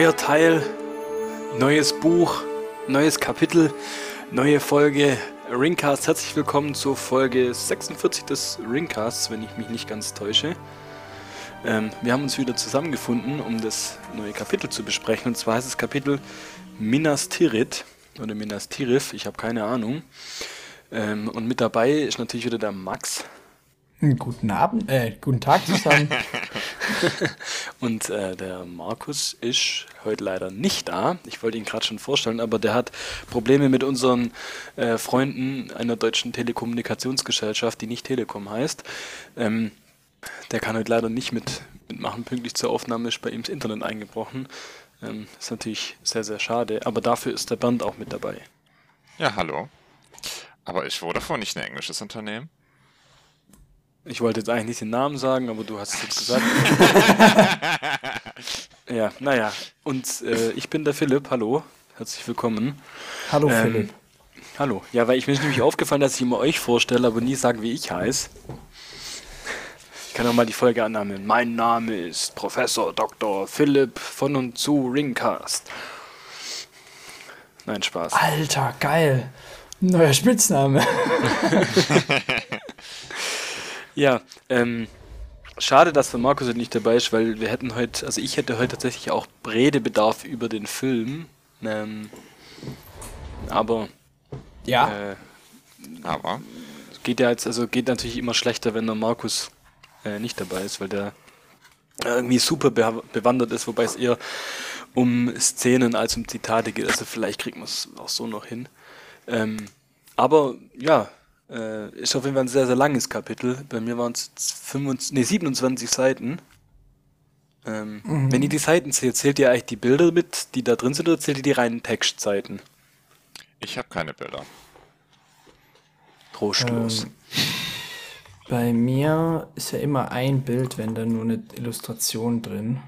Neuer Teil, neues Buch, neues Kapitel, neue Folge Ringcast. Herzlich willkommen zur Folge 46 des Ringcasts, wenn ich mich nicht ganz täusche. Ähm, wir haben uns wieder zusammengefunden, um das neue Kapitel zu besprechen. Und zwar heißt das Kapitel Minas Tirith oder Minas Tirith, ich habe keine Ahnung. Ähm, und mit dabei ist natürlich wieder der Max. Guten Abend, äh, guten Tag zusammen. und äh, der Markus ist heute leider nicht da. Ich wollte ihn gerade schon vorstellen, aber der hat Probleme mit unseren äh, Freunden einer deutschen Telekommunikationsgesellschaft, die nicht Telekom heißt. Ähm, der kann heute leider nicht mit, mitmachen. Pünktlich zur Aufnahme ist bei ihm das Internet eingebrochen. Ähm, ist natürlich sehr, sehr schade. Aber dafür ist der Bernd auch mit dabei. Ja, hallo. Aber ist Vodafone nicht ein englisches Unternehmen? Ich wollte jetzt eigentlich nicht den Namen sagen, aber du hast es jetzt gesagt. ja, naja. Und äh, ich bin der Philipp. Hallo. Herzlich willkommen. Hallo ähm, Philipp. Hallo. Ja, weil ich mir ist nämlich aufgefallen, dass ich immer euch vorstelle, aber nie sage, wie ich heiße. Ich kann auch mal die Folge annehmen. Mein Name ist Professor Dr. Philipp von und zu Ringcast. Nein, Spaß. Alter, geil. Neuer Spitzname. Ja, ähm, schade, dass der Markus heute nicht dabei ist, weil wir hätten heute, also ich hätte heute tatsächlich auch Redebedarf über den Film. Ähm, aber ja, äh, aber geht ja jetzt, also geht natürlich immer schlechter, wenn der Markus äh, nicht dabei ist, weil der irgendwie super be bewandert ist, wobei es eher um Szenen als um Zitate geht. Also vielleicht kriegt man es auch so noch hin. Ähm, aber ja, äh, ist auf jeden Fall ein sehr, sehr langes Kapitel. Bei mir waren es nee, 27 Seiten. Ähm, mhm. Wenn ihr die Seiten zählt, zählt ihr eigentlich die Bilder mit, die da drin sind, oder zählt ihr die reinen Textseiten? Ich habe keine Bilder. Trostlos. Ähm, bei mir ist ja immer ein Bild, wenn da nur eine Illustration drin.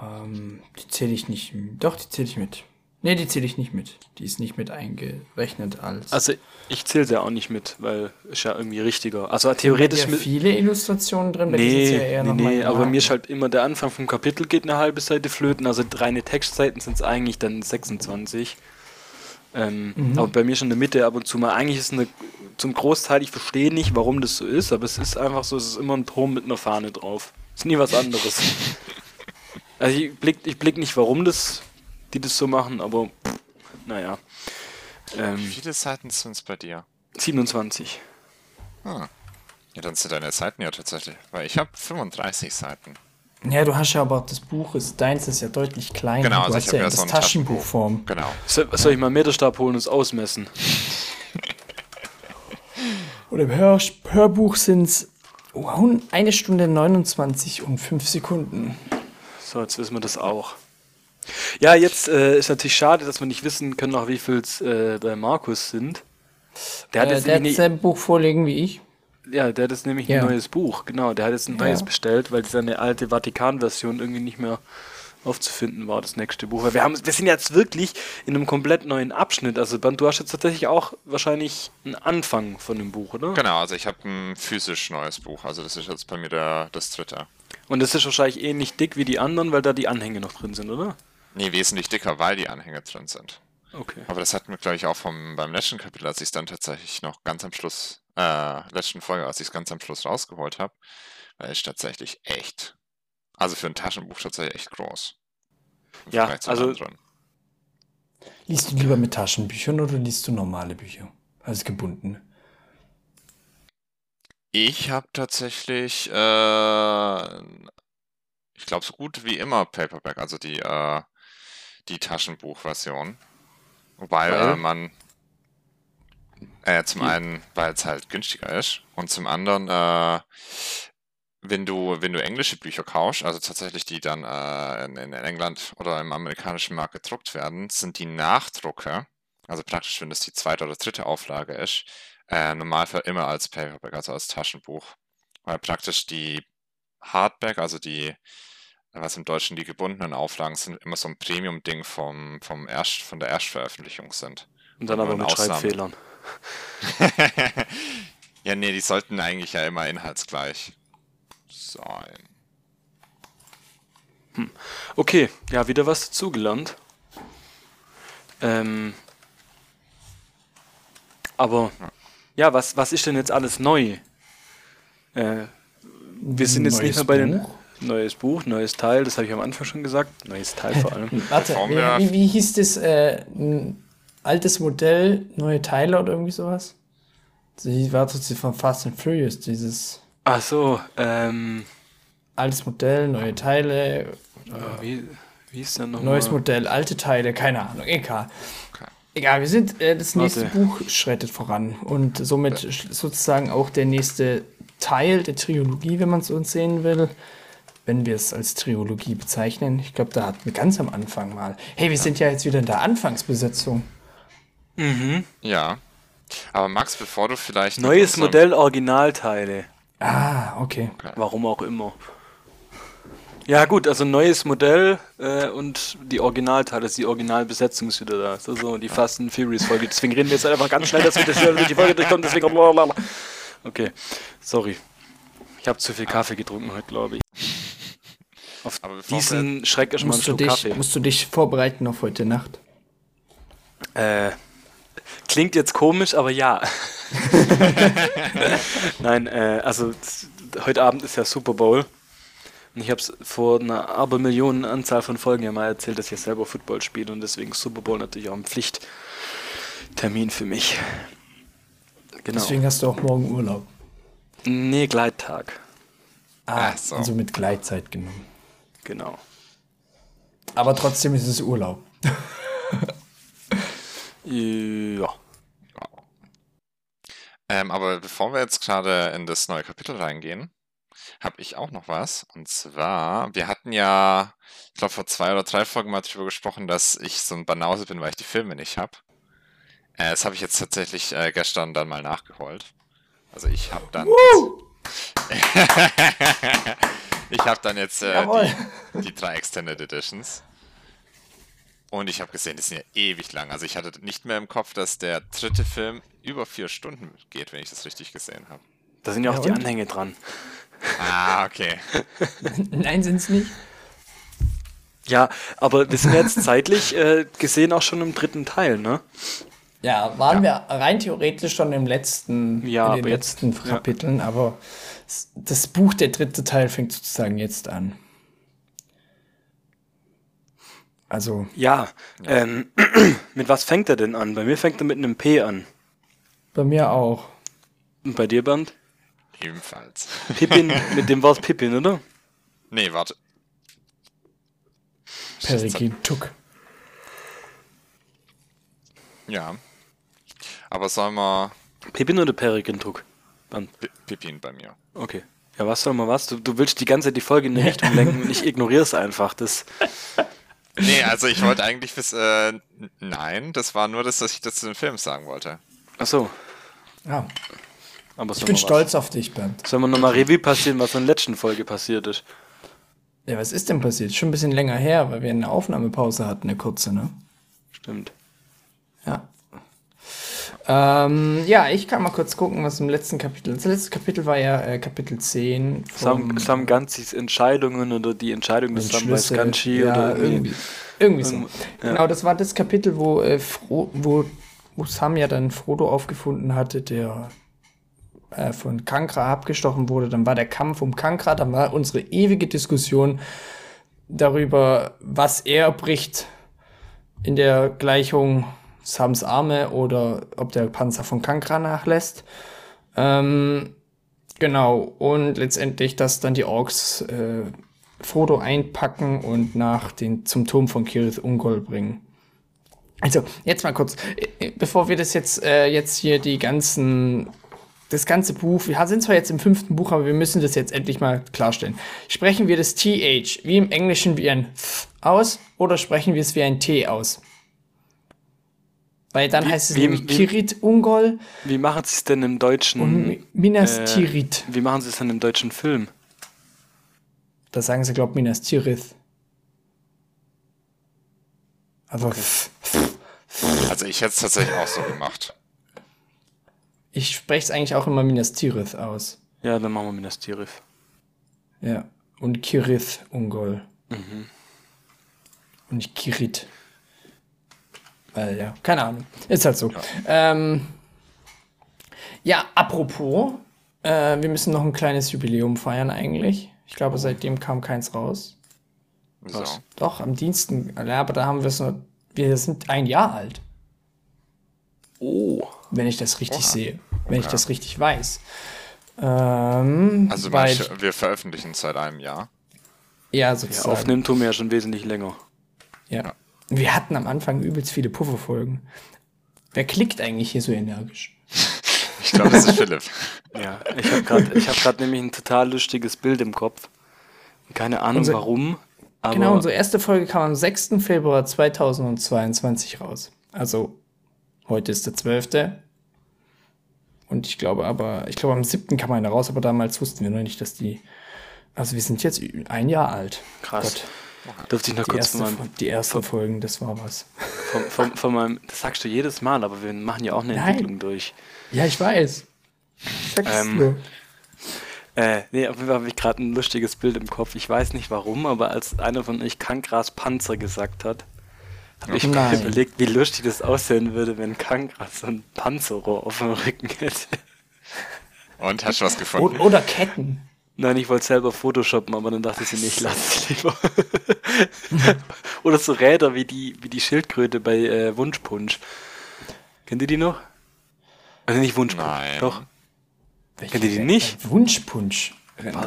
Ähm, die zähle ich nicht. Doch, die zähle ich mit. Nee, die zähle ich nicht mit. Die ist nicht mit eingerechnet als. Also ich zähle sie auch nicht mit, weil ist ja irgendwie richtiger. Also theoretisch sind ja viele Illustrationen drin. Nee, ja nee, nee aber mir ist halt immer der Anfang vom Kapitel geht eine halbe Seite flöten. Also reine Textseiten sind es eigentlich dann 26. Ähm, mhm. Aber bei mir schon in der Mitte ab und zu mal. Eigentlich ist eine zum Großteil, ich verstehe nicht, warum das so ist, aber es ist einfach so, es ist immer ein Turm mit einer Fahne drauf. Ist nie was anderes. also ich blick, ich blick nicht, warum das die das so machen, aber naja. Ähm, Wie viele Seiten sind es bei dir? 27. Ah. Ja, dann sind deine Seiten ja tatsächlich, weil ich habe 35 Seiten. Ja, du hast ja aber das Buch ist deins ist ja deutlich kleiner. Genau, du also ich habe ja, ja so Taschenbuchform. Genau. So, soll ich mal Meterstab holen und es ausmessen? Und im Hör Hörbuch sind es oh, eine Stunde 29 und 5 Sekunden. So, jetzt wissen wir das auch. Ja, jetzt äh, ist natürlich schade, dass wir nicht wissen können, noch wie viel es äh, bei Markus sind. Der hat, äh, jetzt der hat sein Buch vorlegen wie ich. Ja, der hat jetzt nämlich ja. ein neues Buch, genau. Der hat jetzt ein neues ja. bestellt, weil seine alte Vatikan-Version irgendwie nicht mehr aufzufinden war, das nächste Buch. Weil wir, haben, wir sind jetzt wirklich in einem komplett neuen Abschnitt. Also, du hast jetzt tatsächlich auch wahrscheinlich einen Anfang von dem Buch, oder? Genau, also ich habe ein physisch neues Buch. Also, das ist jetzt bei mir der, das dritte. Und das ist wahrscheinlich ähnlich dick wie die anderen, weil da die Anhänge noch drin sind, oder? Nee, wesentlich dicker, weil die Anhänge drin sind. Okay. Aber das hatten wir, glaube ich, auch vom, beim letzten Kapitel, als ich es dann tatsächlich noch ganz am Schluss, äh, letzten Folge, als ich es ganz am Schluss rausgeholt habe, weil es tatsächlich echt, also für ein Taschenbuch tatsächlich echt groß. Ja, also. Anderen. Liest du lieber mit Taschenbüchern oder liest du normale Bücher? Also gebunden? Ich habe tatsächlich äh, ich glaube, so gut wie immer Paperback, also die, äh, die Taschenbuchversion. Wobei äh, man äh, zum einen, weil es halt günstiger ist und zum anderen, äh, wenn du, wenn du englische Bücher kaufst, also tatsächlich die dann äh, in, in, England oder im amerikanischen Markt gedruckt werden, sind die Nachdrucke, also praktisch, wenn das die zweite oder dritte Auflage ist, äh, Normalfall immer als Paperback, also als Taschenbuch. Weil praktisch die Hardback, also die was im Deutschen die gebundenen Auflagen sind, immer so ein Premium-Ding vom, vom Erst, von der Erstveröffentlichung sind. Und dann aber mit Ausnahmen. Schreibfehlern. ja, nee, die sollten eigentlich ja immer inhaltsgleich sein. Hm. Okay, ja, wieder was dazugelernt. Ähm, aber ja, was, was ist denn jetzt alles neu? Äh, wir sind jetzt nicht mehr bei den. Neues Buch, neues Teil, das habe ich am Anfang schon gesagt. Neues Teil vor allem. Warte, wie, wie, wie hieß das? Äh, ein altes Modell, neue Teile oder irgendwie sowas? Sie war das von Fast and Furious, dieses Ach so, ähm, altes Modell, neue Teile, wie, wie ist der nochmal? neues Modell, alte Teile, keine Ahnung, egal. Okay. Egal, wir sind, äh, das nächste Warte. Buch schreitet voran und somit sch- sozusagen auch der nächste Teil der Trilogie, wenn man es uns sehen will, wenn wir es als Trilogie bezeichnen. Ich glaube, da hatten wir ganz am Anfang mal. Hey, wir sind ja jetzt wieder in der Anfangsbesetzung. Ja. Aber Max, bevor du vielleicht. Neues Modell, Originalteile. Ah, okay. Warum auch immer. Ja gut, also neues Modell äh, und die Originalteile, also die Originalbesetzung ist wieder da. So, so die Fast and Furious Folge. Deswegen reden wir jetzt einfach ganz schnell, dass wir das durch die Folge durchkommen. Deswegen. blablabla. Okay, sorry. Ich habe zu viel Kaffee getrunken heute, glaube ich. Auf Aber bevor diesen Schreck einen Musst du, Schluck dich, Kaffee. musst du dich vorbereiten auf heute Nacht? Äh, klingt jetzt komisch, aber ja. Nein, äh, also heute Abend ist ja Super Bowl. Und ich habe es vor einer Abermillionen Anzahl von Folgen ja mal erzählt, dass ich selber Football spiele und deswegen ist Super Bowl natürlich auch ein Pflichttermin für mich. Genau. Deswegen hast du auch morgen Urlaub. Nee, Gleittag. Ah, so. also mit Gleitzeit genommen. Genau. Aber trotzdem ist es Urlaub. Ja. Ähm, aber bevor wir jetzt gerade in das neue Kapitel reingehen, habe ich auch noch was. Und zwar, wir hatten ja, ich glaube, vor zwei oder drei Folgen mal drüber gesprochen, dass ich so ein Banause bin, weil ich die Filme nicht habe. Äh, das habe ich jetzt tatsächlich äh, gestern dann mal nachgeholt. Also ich habe dann. ich habe dann jetzt äh, die, die drei Extended Editions. Und ich habe gesehen, die sind ja ewig lang. Also ich hatte nicht mehr im Kopf, dass der dritte Film über vier Stunden geht, wenn ich das richtig gesehen habe. Da sind ja auch Ja, die und? Anhänge dran. Ah, okay. Nein, sind es nicht. Ja, aber wir sind jetzt zeitlich äh, gesehen auch schon im dritten Teil, ne? Ja, waren wir rein theoretisch schon im letzten, Ja, in den aber jetzt- letzten ja. Kapiteln, aber das Buch, der dritte Teil, fängt sozusagen jetzt an. Also, Ja, ähm, mit was fängt er denn an? Bei mir fängt er mit einem P an. bei mir auch. Und bei dir, Bernd? Ebenfalls. Pippin, mit dem Wort Pippin, oder? Nee, warte. Perikin Tuck. Ja. Aber sollen wir. Pippin oder Perigentuck? Pi- Pippin bei mir. Okay. Ja, was soll man was? Du, du willst die ganze Zeit die Folge in eine Richtung lenken und ich ignoriere es einfach. Das, Nee, also ich wollte eigentlich bis. Äh, nein, das war nur das, dass ich das zu den Filmen sagen wollte. ach so. Ja, Aber ich bin stolz auf dich, Bernd. Sollen wir nochmal Revue passieren, was in der letzten Folge passiert ist? Ja, was ist denn passiert? Schon ein bisschen länger her, weil wir eine Aufnahmepause hatten, eine kurze, ne? Stimmt. Ja. Ähm, ja, ich kann mal kurz gucken, was im letzten Kapitel. Das letzte Kapitel war ja äh, Kapitel 10 Sam, Sam Ganzis Entscheidungen oder die Entscheidung des Samwise. Ganshi ja, oder irgendwie. Irgendwie so. Irgend- ja. Genau, das war das Kapitel, wo, äh, Fro wo, wo Sam ja dann Frodo aufgefunden hatte, der äh, von Kankra abgestochen wurde. Dann war der Kampf um Kankra, dann war unsere ewige Diskussion darüber, was er bricht in der Gleichung Sams Arme oder ob der Panzer von Kankra nachlässt. Ähm, genau, und letztendlich, dass dann die Orks äh, Frodo einpacken und nach den, zum Turm von Kirith Ungol bringen. Also, jetzt mal kurz, äh, bevor wir das jetzt, äh, jetzt hier die ganzen, das ganze Buch, wir sind zwar jetzt im fünften Buch, aber wir müssen das jetzt endlich mal klarstellen. Sprechen wir das TH wie im Englischen wie ein Th aus oder sprechen wir es wie ein T aus? Weil dann Wie- heißt es wie- nämlich wie- Kirit Ungol Wie machen sie es denn im deutschen? und Mi- Minas äh, Tirith. Wie machen sie es denn im deutschen Film? Da sagen sie, glaub Minas Tirith. Also, Th- Also ich hätte es tatsächlich auch so gemacht. ich spreche es eigentlich auch immer Minas Tirith aus. Ja, dann machen wir Minas Tirith. Ja. Und Kirith Ungol. Und nicht Kirit. Weil, ja, keine Ahnung. Ist halt so. Ja, ähm, ja apropos, äh, wir müssen noch ein kleines Jubiläum feiern eigentlich. Ich glaube, seitdem kam keins raus. Was? Doch, am Diensten. Ja, aber da haben wir es nur. Wir sind ein Jahr alt. Oh. Wenn ich das richtig Oha. sehe. Wenn ich Okay. das richtig weiß. Ähm, Also weil, manche, wir veröffentlichen seit einem Jahr. ja, Ja, sozusagen. aufnehmen tun wir ja schon wesentlich länger. Ja. Wir hatten am Anfang übelst viele Pufferfolgen. Wer klickt eigentlich hier so energisch? Ich glaube, das ist Philipp. Ja, ich habe gerade hab grad nämlich ein total lustiges Bild im Kopf. Keine Ahnung Unser- warum, aber genau, unsere erste Folge kam am 6. Februar 2022 raus. Also, heute ist der 12. Und ich glaube aber, ich glaube am 7. kam eine raus, aber damals wussten wir noch nicht, dass die. Also wir sind jetzt ein Jahr alt. krass. Gott, Dürfte ich noch die, kurz erste, von meinem, die ersten Folgen, das war was. von, von, von meinem, das sagst du jedes Mal, aber wir machen ja auch eine Nein. Entwicklung durch. Ja, ich weiß. Sag's Ähm, nur. Äh, nee, auf jeden Fall habe ich gerade ein lustiges Bild im Kopf. Ich weiß nicht warum, aber als einer von euch Kankras Panzer gesagt hat, habe ich mir überlegt, wie lustig das aussehen würde, wenn Kankras so ein Panzerrohr auf dem Rücken hätte. Und hast du was gefunden? Oder Ketten. Nein, ich wollte selber photoshoppen, aber dann dachte ich mir, ich lasse es lieber. Oder so Räder wie die, wie die Schildkröte bei äh, Wunschpunsch. Kennt ihr die noch? Also nicht Wunschpunsch, Nein. doch. Welche Kennt ihr die nicht? Wunschpunsch.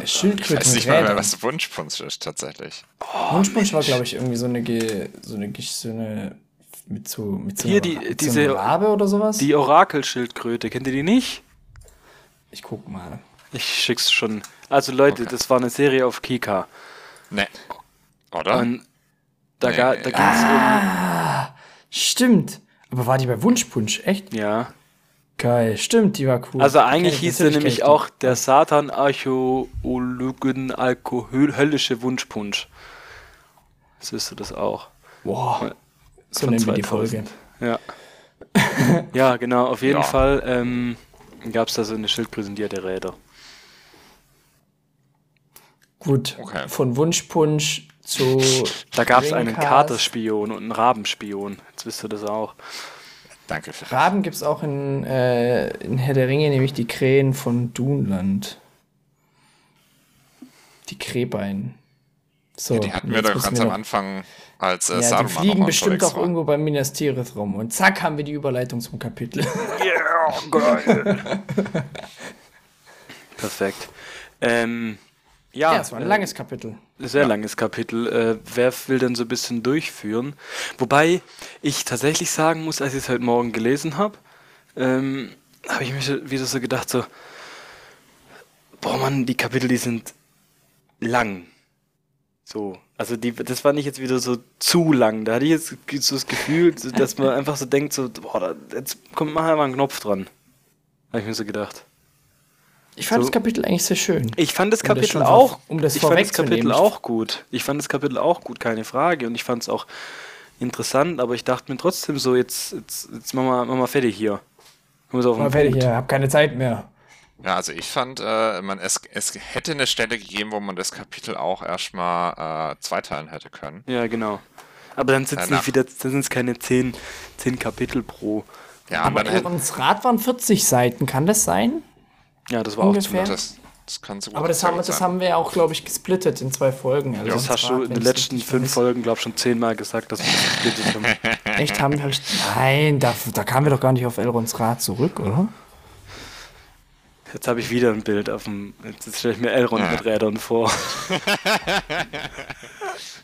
Ich Schildkröte weiß mit nicht mal mehr, was Wunschpunsch ist, tatsächlich. Wunschpunsch war, glaube ich, irgendwie so eine, Ge so eine, Ge- so eine mit so, mit so, Hier, einer- die- mit diese- so Rabe oder sowas. Die Orakelschildkröte, kennt ihr die nicht? ich guck mal. Ich schick's schon. Also Leute, Okay. das war eine Serie auf Kika. Ne. Oder? Und da, Nee. ga, da ging's Stimmt. Aber war die bei Wunschpunsch? Echt? um. Ja. Geil. Stimmt, die war cool. Also eigentlich ich, hieß der natürlich nämlich auch der Satan Archäologen Alkohol Wunschpunsch. Wisst ihr das auch. Boah. So Von nennen wir die Folge. 2000. Ja. ja, genau, auf jeden Ja. Fall ähm, gab es da so eine Schildkröte und die hatte Räder. Gut. Okay. Von Wunschpunsch zu. Da gab es einen. Katerspion und einen Rabenspion. Jetzt wisst ihr das auch. Danke, Philipp. Raben gibt es auch in, äh, in Herr der Ringe, nämlich die Krähen von Dunland. Die Krähbein. So, Die hatten wir doch ganz wir am Anfang, als äh, Ja, die Saruman fliegen noch bestimmt auch war. irgendwo bei Minas Tirith rum. Und zack, haben wir die Überleitung zum Kapitel. Yeah, geil. Perfekt. Ähm, ja, Ja, es war ein äh, langes Kapitel. Sehr langes Kapitel. Äh, wer will denn so ein bisschen durchführen? Wobei ich tatsächlich sagen muss, als ich es heute Morgen gelesen habe, ähm, habe ich mir wieder so gedacht, so, boah Mann, die Kapitel, die sind lang. So, also die, das war nicht jetzt wieder so zu lang. Da hatte ich jetzt so das Gefühl, dass man einfach so denkt, so, boah, da, jetzt kommt mal einen Knopf dran. Habe ich mir so gedacht. Ich fand So. das Kapitel eigentlich sehr schön. Ich fand das Um das Kapitel schon vor- auch, um das ich fand das vorwegzunehmen. Kapitel auch gut. Ich fand das Kapitel auch gut, keine Frage. Und ich fand es auch interessant, aber ich dachte mir trotzdem so, jetzt, jetzt, jetzt machen wir, machen wir fertig hier. Kommen wir auf Mal fertig, ja, hab keine Zeit mehr. Ja, also ich fand, äh, man, es, es hätte eine Stelle gegeben, wo man das Kapitel auch erstmal äh, zweiteilen hätte können. Ja, genau. Aber dann sind es nicht wieder, dann sind es keine zehn, zehn Kapitel pro. Ja, Aber dann hätte Rat waren 40 Seiten, kann das sein? Ja, das war auch zu Ungefähr. lang. das, das kann so gut Aber das haben, das haben wir ja auch, glaube ich, gesplittet in zwei Folgen. Also Das hast du in den letzten fünf Folgen, glaube ich, schon zehnmal gesagt, dass wir das gesplittet haben. Echt haben wir. Nein, da, da kamen wir doch gar nicht auf Elrons Rat zurück, oder? Jetzt habe ich wieder ein Bild auf dem. Jetzt stelle ich mir Elrond mit Rädern vor.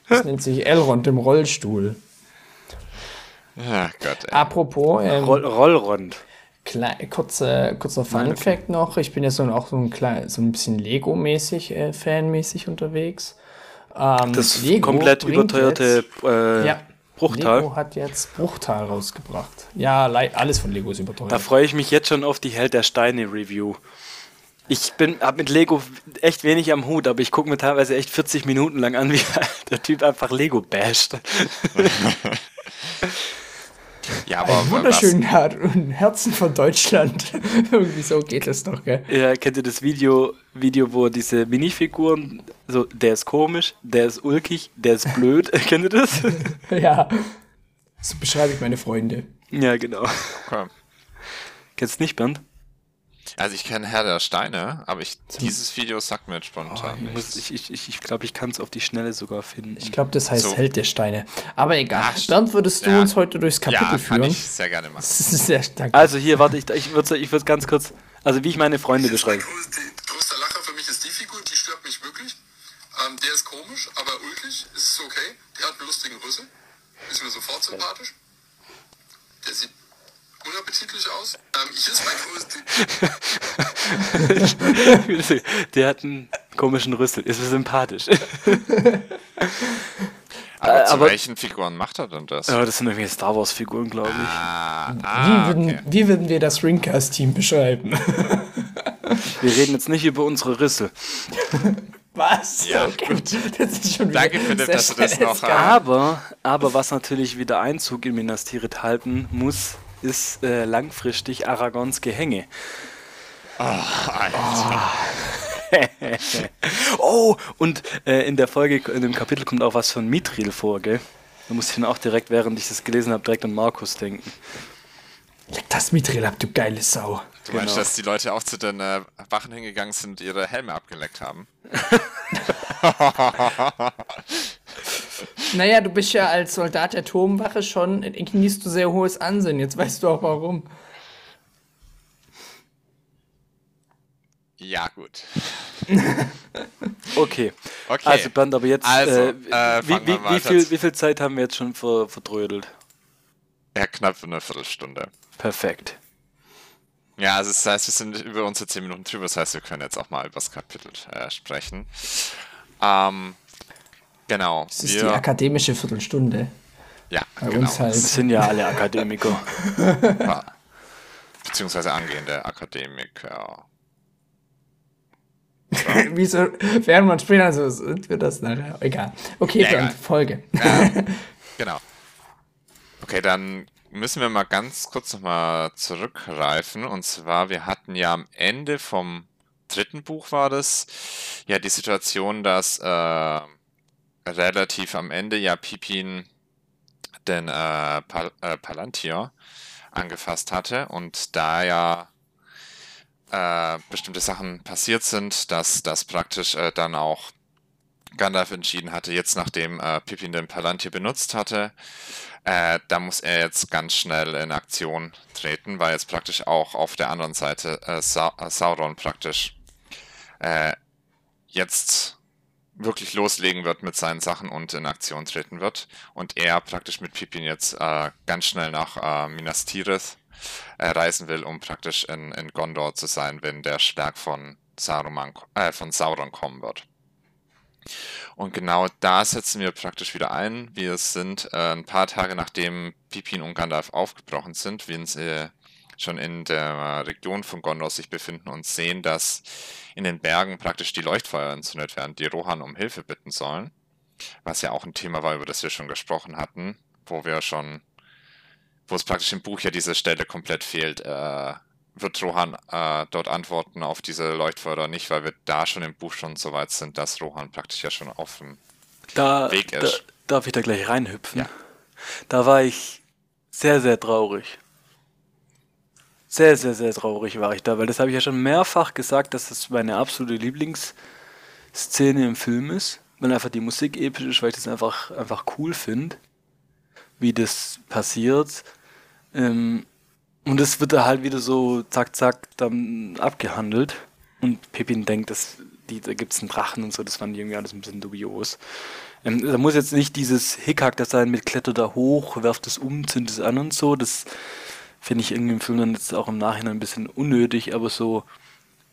Das nennt sich Elrond im Rollstuhl. Ja, Gott, ey. Apropos, ähm, Roll Rollrond. Klei- kurzer, kurzer Fun Nein, okay. Fact noch. Ich bin ja so, auch so ein, klein, so ein bisschen Lego-mäßig, äh, fanmäßig unterwegs. Ähm, Das Lego komplett überteuerte jetzt- äh, ja, Bruchtal. Lego hat jetzt Bruchtal rausgebracht. Ja, alles von Lego ist überteuert. Da freue ich mich jetzt schon auf die Held der Steine Review. Ich bin hab mit Lego echt wenig am Hut, aber ich gucke mir teilweise echt 40 Minuten lang an, wie der Typ einfach Lego basht. Ja, aber Ein wunderschönen Her Herzen von Deutschland. Irgendwie so geht es doch, gell? Ja, kennt ihr das Video, Video, wo diese Minifiguren, so, der ist komisch, der ist ulkig, der ist blöd, kennt ihr das? ja. So beschreibe ich meine Freunde. Ja, genau. Okay. Kennst du nicht, Bernd? Also ich kenne Herr der Steine, aber ich, dieses Video sagt mir jetzt spontan ich muss- nichts. ich ich, ich, ich glaube, ich kann es auf die Schnelle sogar finden. Ich glaube, das heißt So. Held der Steine. Aber egal. Ach, Bernd, würdest du ja. uns heute durchs Kapitel ja, kann führen? ich sehr gerne machen. Das ist sehr stark. Also hier, warte, ich, ich würde ich würd ganz kurz, also wie ich meine Freunde beschreibe. größter, größter Lacher für mich ist die Figur, die stört mich wirklich. Ähm, der ist komisch, aber ulkig, ist okay. Der hat einen lustigen Rüssel, ist mir sofort sympathisch. Der sieht unappetitlich aus. Ähm, hier ist mein größter, Der hat einen komischen Rüssel, ist mir sympathisch. Aber zu aber- welchen Figuren macht er denn das? Aber das sind irgendwelche Star Wars Figuren, glaube ich. Ah, wie, ah, würden, okay. wie würden wir das Ringcast-Team beschreiben? Wir reden jetzt nicht über unsere Rüssel. Was? Ja, gut. Das ist schon wieder Danke, Philipp, dass du das noch, eskaliert. Aber, aber was natürlich wieder Einzug in Minas Tirith halten muss, ist äh, langfristig Aragons Gehänge. Alter. Oh, und äh, in der Folge, in dem Kapitel kommt auch was von Mithril vor, gell? Da musste ich dann auch direkt, während ich das gelesen habe, direkt an Markus denken. Leg das Mithril ab, du geile Sau. Du meinst, Genau. dass die Leute auch zu den äh, Wachen hingegangen sind und ihre Helme abgeleckt haben? Naja, du bist ja als Soldat der Turmwache schon, genießt du sehr hohes Ansehen. Jetzt weißt du auch warum. Ja, gut. Okay. Okay. Also, Bernd, aber jetzt, Also, äh, äh, wie, wie, wie, viel, wie viel Zeit haben wir jetzt schon ver, verdrödelt? Ja, knapp eine Viertelstunde. Perfekt. Ja, also das heißt, wir sind über unsere 10 Minuten drüber, das heißt, wir können jetzt auch mal über das Kapitel äh, sprechen. Ähm, genau. Das ist wir, die akademische Viertelstunde. ja, bei genau. uns halt. Wir sind ja alle Akademiker. Ja. Beziehungsweise angehende Akademiker. Wieso, während man später so sind wir das nachher. Egal. Okay, Ja. Folge. Genau. Okay, dann müssen wir mal ganz kurz nochmal zurückgreifen. Und zwar, wir hatten ja am Ende vom dritten Buch war das, ja die Situation, dass äh, relativ am Ende ja Pipin den äh, Pal äh, Palantir angefasst hatte. Und da ja äh, bestimmte Sachen passiert sind, dass das praktisch äh, dann auch Gandalf entschieden hatte, jetzt nachdem äh, Pippin den Palantir benutzt hatte, äh, da muss er jetzt ganz schnell in Aktion treten, weil jetzt praktisch auch auf der anderen Seite Sa Sauron praktisch jetzt wirklich loslegen wird mit seinen Sachen und in Aktion treten wird. Und er praktisch mit Pippin jetzt äh, ganz schnell nach äh, Minas Tirith äh, reisen will, um praktisch in, in Gondor zu sein, wenn der Schlag von, Saruman, äh, von Sauron kommen wird. Und genau da setzen wir praktisch wieder ein. Wir sind äh, ein paar Tage nachdem Pippin und Gandalf aufgebrochen sind, wenn sie schon in der Region von Gondor sich befinden und sehen, dass in den Bergen praktisch die Leuchtfeuer entzündet werden, die Rohan um Hilfe bitten sollen. Was ja auch ein Thema war, über das wir schon gesprochen hatten, wo wir schon, wo es praktisch im Buch ja diese Stelle komplett fehlt, äh, wird Rohan äh, dort antworten auf diese Leuchtfeuer oder nicht, weil wir da schon im Buch schon so weit sind, dass Rohan praktisch ja schon auf dem Da, Weg da ist. darf ich da gleich reinhüpfen. Ja. Da war ich sehr, sehr traurig. Sehr, sehr, sehr traurig war ich da, weil das habe ich ja schon mehrfach gesagt, dass das meine absolute Lieblingsszene im Film ist, weil einfach die Musik episch ist, weil ich das einfach, einfach cool finde, wie das passiert. Ähm, und es wird da halt wieder so zack, zack dann abgehandelt. Und Pippin denkt, dass die, da gibt es einen Drachen und so, das fand ich irgendwie alles ein bisschen dubios. Ähm, da muss jetzt nicht dieses Hickhack da sein mit Kletter da hoch, werft es um, zündet es an und so. Das finde ich irgendwie im Film dann jetzt auch im Nachhinein ein bisschen unnötig, aber so,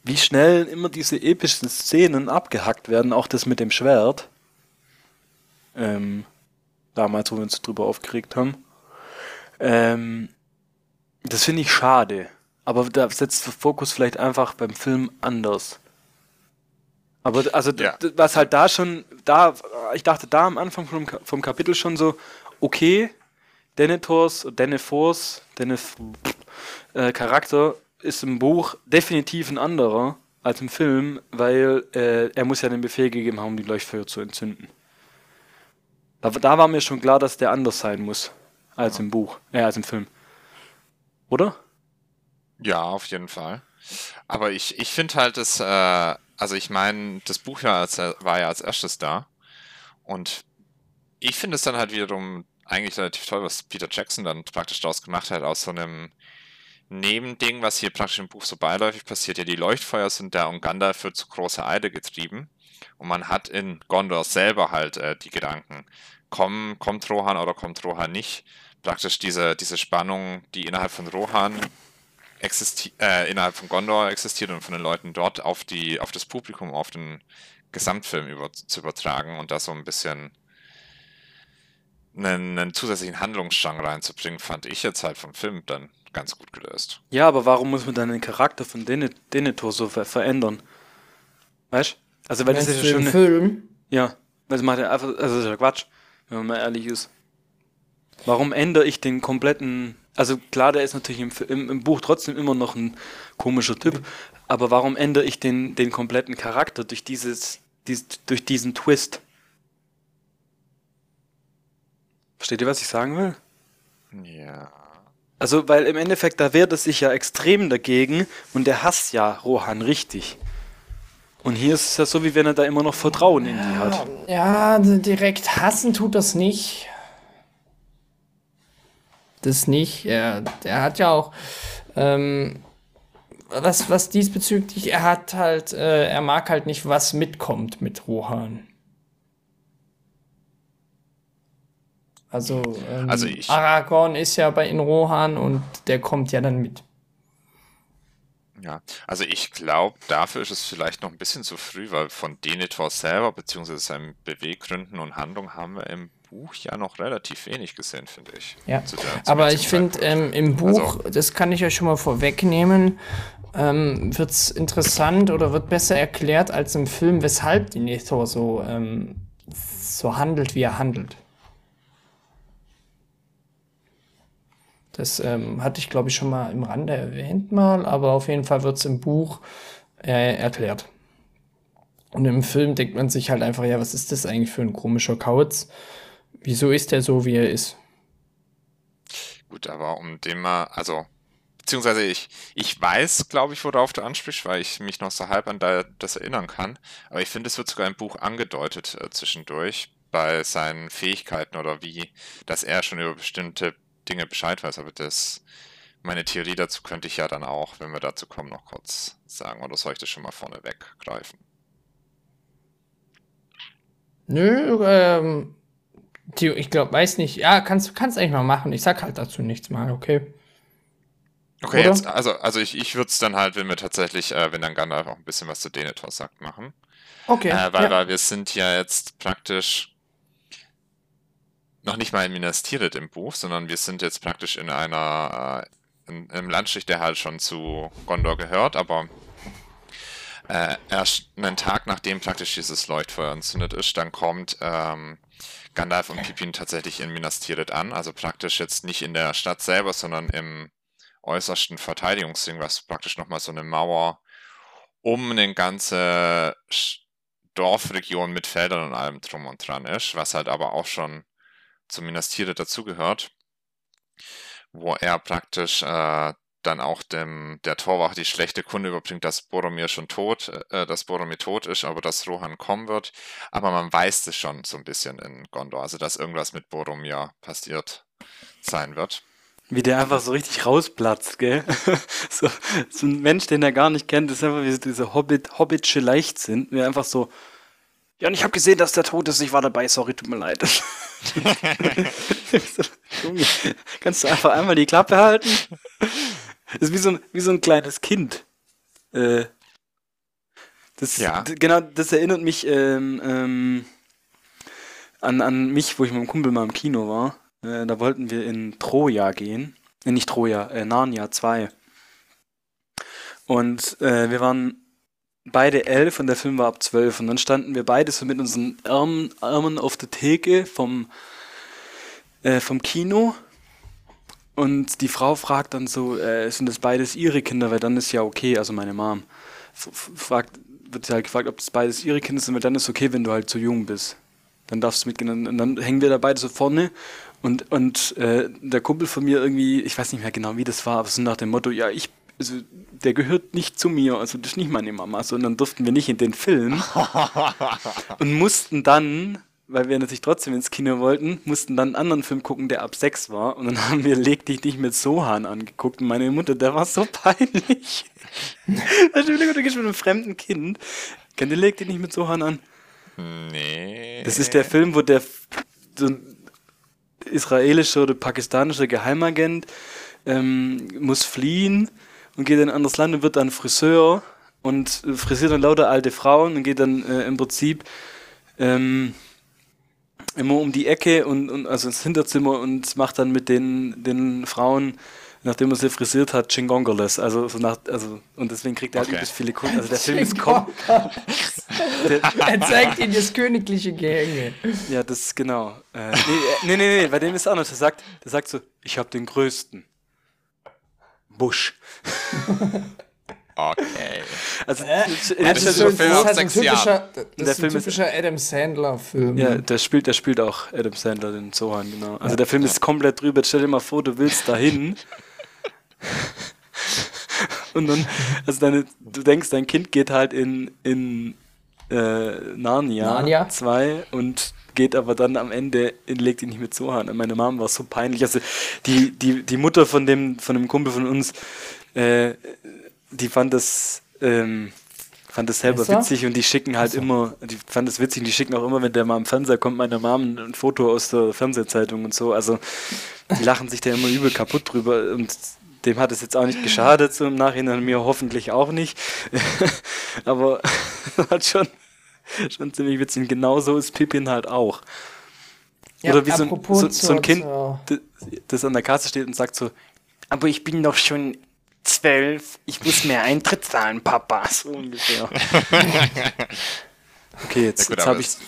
wie schnell immer diese epischen Szenen abgehackt werden, auch das mit dem Schwert. Ähm, damals, wo wir uns drüber aufgeregt haben. Ähm, das finde ich schade. Aber da setzt der Fokus vielleicht einfach beim Film anders. Aber also Ja. was halt da schon, da, ich dachte da am Anfang vom, vom Kapitel schon so, okay, Denethors, Denethors, Deneth, äh, Charakter ist im Buch definitiv ein anderer als im Film, weil äh, er muss ja den Befehl gegeben haben, die Leuchtfeuer zu entzünden. Da, da war mir schon klar, dass der anders sein muss als im Buch, äh, als im Film. Oder? Ja, auf jeden Fall. Aber ich, ich finde halt, dass, äh, also ich meine, das Buch ja als, war ja als erstes da. Und ich finde es dann halt wiederum eigentlich relativ toll, was Peter Jackson dann praktisch daraus gemacht hat, aus so einem Nebending, was hier praktisch im Buch so beiläufig passiert. Ja, die Leuchtfeuer sind da und Gandalf wird zu großer Eide getrieben. Und man hat in Gondor selber halt äh, die Gedanken, komm, kommt Rohan oder kommt Rohan nicht. Praktisch diese, diese Spannung, die innerhalb von Rohan existiert, äh, innerhalb von Gondor existiert und von den Leuten dort auf die, auf das Publikum, auf den Gesamtfilm über, zu übertragen und da so ein bisschen einen, einen zusätzlichen Handlungsstrang reinzubringen, fand ich jetzt halt vom Film dann ganz gut gelöst. Ja, aber warum muss man dann den Charakter von Denethor so ver verändern? Weißt Also, weil das ist ja schon. Eine, Film? Ja, weil das macht ja einfach, also das ist ja Quatsch, wenn man mal ehrlich ist. Warum ändere ich den kompletten. Also, klar, der ist natürlich im, im, im Buch trotzdem immer noch ein komischer Typ, aber warum ändere ich den, den kompletten Charakter durch dieses, dies, durch diesen Twist? Versteht ihr, was ich sagen will? Ja. Also, weil im Endeffekt, da wehrt es sich ja extrem dagegen und der hasst ja Rohan richtig. Und hier ist es ja so, wie wenn er da immer noch Vertrauen in die hat. Ja, direkt hassen tut das nicht. Das nicht. Er, er hat ja auch. Ähm, was, was diesbezüglich, er hat halt, äh, er mag halt nicht, was mitkommt mit Rohan. Also, ähm, also ich, Aragorn ist ja bei in Rohan und der kommt ja dann mit. Ja, also ich glaube, dafür ist es vielleicht noch ein bisschen zu früh, weil von Denethor selber, beziehungsweise seinen Beweggründen und Handlungen haben wir im Buch ja noch relativ wenig gesehen, finde ich. Ja, aber ich finde, ähm, im Buch, also, das kann ich euch schon mal vorwegnehmen, ähm, wird es interessant oder wird besser erklärt als im Film, weshalb Denethor so, ähm, so handelt, wie er handelt. Das ähm, hatte ich, glaube ich, schon mal im Rande erwähnt mal, aber auf jeden Fall wird es im Buch äh, erklärt. Und im Film denkt man sich halt einfach, ja, was ist das eigentlich für ein komischer Kauz? Wieso ist der so, wie er ist? Gut, aber um den mal, also, beziehungsweise ich, ich weiß, glaube ich, worauf du ansprichst, weil ich mich noch so halb an das erinnern kann. Aber ich finde, es wird sogar im Buch angedeutet äh, zwischendurch bei seinen Fähigkeiten oder wie, dass er schon über bestimmte Dinge Bescheid weiß, aber das, meine Theorie dazu könnte ich ja dann auch, wenn wir dazu kommen, noch kurz sagen. Oder soll ich das schon mal vorne weggreifen? Nö, ähm, ich glaube, weiß nicht. Ja, kannst du kannst eigentlich mal machen. Ich sag halt dazu nichts mal, okay. Okay, jetzt, also, also ich, ich würde es dann halt, wenn wir tatsächlich, äh, wenn dann Gandalf auch ein bisschen was zu Denethor sagt, machen. Okay. Äh, weil, ja. weil wir sind ja jetzt praktisch noch nicht mal in Minas Tirith im Buch, sondern wir sind jetzt praktisch in einer, äh, in, einem Landstrich, der halt schon zu Gondor gehört, aber äh, erst einen Tag nachdem praktisch dieses Leuchtfeuer entzündet ist, dann kommt ähm, Gandalf und Pippin tatsächlich in Minas Tirith an, also praktisch jetzt nicht in der Stadt selber, sondern im äußersten Verteidigungsding, was praktisch nochmal so eine Mauer um eine ganze Dorfregion mit Feldern und allem drum und dran ist, was halt aber auch schon zumindest hier dazugehört, wo er praktisch äh, dann auch dem, der Torwart die schlechte Kunde überbringt, dass Boromir schon tot, äh, dass Boromir tot ist, aber dass Rohan kommen wird. Aber man weiß es schon so ein bisschen in Gondor, also dass irgendwas mit Boromir passiert sein wird. Wie der einfach so richtig rausplatzt, gell? so, so ein Mensch, den er gar nicht kennt, ist einfach wie so diese Hobbit, Hobbitsche Leichtsinn, wie einfach so, ja, und ich habe gesehen, dass der tot ist. Ich war dabei. Sorry, tut mir leid. Junge, kannst du einfach einmal die Klappe halten? Das ist wie so ein, wie so ein kleines Kind. Äh, das, ja. Genau, das erinnert mich ähm, ähm, an, an mich, wo ich mit meinem Kumpel mal im Kino war. Äh, da wollten wir in Troja gehen. Äh, nicht Troja, äh, Narnia 2. Und äh, wir waren beide elf und der Film war ab zwölf. Und dann standen wir beide so mit unseren Armen, Armen auf der Theke vom, äh, vom Kino und die Frau fragt dann so, äh, sind das beides ihre Kinder, weil dann ist ja okay, also meine Mom. Fragt, wird sie halt gefragt, ob das beides ihre Kinder sind, weil dann ist okay, wenn du halt zu jung bist. Dann darfst du mitgehen. Und dann hängen wir da beide so vorne und, und äh, der Kumpel von mir irgendwie, ich weiß nicht mehr genau, wie das war, aber so nach dem Motto, ja, ich, also der gehört nicht zu mir, also das ist nicht meine Mama, sondern durften wir nicht in den Film und mussten dann weil wir natürlich trotzdem ins Kino wollten, mussten dann einen anderen Film gucken, der ab sechs war. Und dann haben wir Leg dich nicht mit Sohan angeguckt. Und meine Mutter, der war so peinlich. also, du gehst mit einem fremden Kind. Kennt ihr Leg dich nicht mit Sohan an? Nee. Das ist der Film, wo der so israelische oder pakistanische Geheimagent ähm, muss fliehen und geht in ein anderes Land und wird dann Friseur und frisiert dann lauter alte Frauen und geht dann äh, im Prinzip ähm, immer um die Ecke und, und also ins Hinterzimmer und macht dann mit den, den Frauen, nachdem er sie frisiert hat, Chingongoles. Also, so nach, also und deswegen kriegt er halt Okay. übelst viele Kunden. Also der Film ist kom er zeigt ihnen das königliche Gehänge. Ja, das ist genau. Äh, nee, äh, nee, nee, nee, bei dem ist es anders. Der sagt, der sagt so, ich habe den größten. Busch. Okay. Also, Äh, das- das ist ein Film das ist halt ein typischer, das Der ist ein Film ist- typischer Adam Sandler-Film. ja, der spielt, der spielt auch Adam Sandler, den Sohan, genau. Also der Film ist komplett drüber. Stell dir mal vor, du willst dahin. Und dann, also deine, du denkst, dein Kind geht halt in, in äh, Narnia, Narnia? 2 und geht aber dann am Ende in Leg dich nicht mit Sohan. Und meine Mom war so peinlich. Also die, die, die Mutter von dem, von dem Kumpel von uns, äh, die fand das, ähm, fand das selber Besser? witzig und die schicken halt immer, die fand das witzig und die schicken auch immer, wenn der mal im Fernseher kommt, meiner Mom ein, ein Foto aus der Fernsehzeitung und so. Also die lachen sich da immer übel kaputt drüber und dem hat es jetzt auch nicht geschadet, so im Nachhinein mir hoffentlich auch nicht. Aber hat schon, schon ziemlich witzig. Und genauso ist Pippin halt auch. Ja, Oder wie so ein, so, so ein Kind, das an der Kasse steht und sagt so, aber ich bin doch schon zwölf, ich muss mehr Eintritt zahlen, Papa. So ungefähr. okay, jetzt, Ja, jetzt habe ich. es-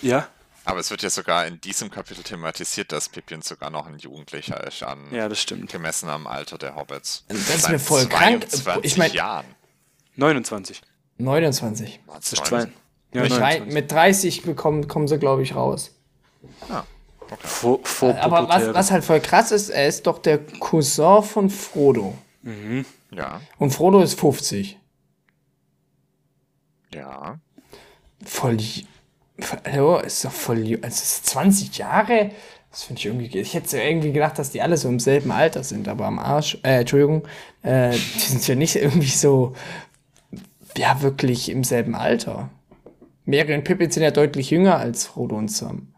Ja? Aber es wird ja sogar in diesem Kapitel thematisiert, dass Pippin sogar noch ein Jugendlicher ist, an Ja, das stimmt. gemessen am Alter der Hobbits. Das ist mir voll krank. 22 Ich mein- Jahren. 29. 29. Das ist zwei. Ja, Mit, drei, 29. mit 30 bekommen, kommen sie, glaube ich, raus. vor, vor Aber was, was halt voll krass ist, er ist doch der Cousin von Frodo. Ja, Und Frodo ist 50. ja. Voll. Hallo, ist doch voll. Also, es ist 20 Jahre? Das finde ich irgendwie. Ich hätte irgendwie gedacht, dass die alle so im selben Alter sind, aber am Arsch. Äh, Entschuldigung. Äh, die sind ja nicht irgendwie so. Ja, wirklich im selben Alter. Mary und Pippin sind ja deutlich jünger als Frodo und Sam.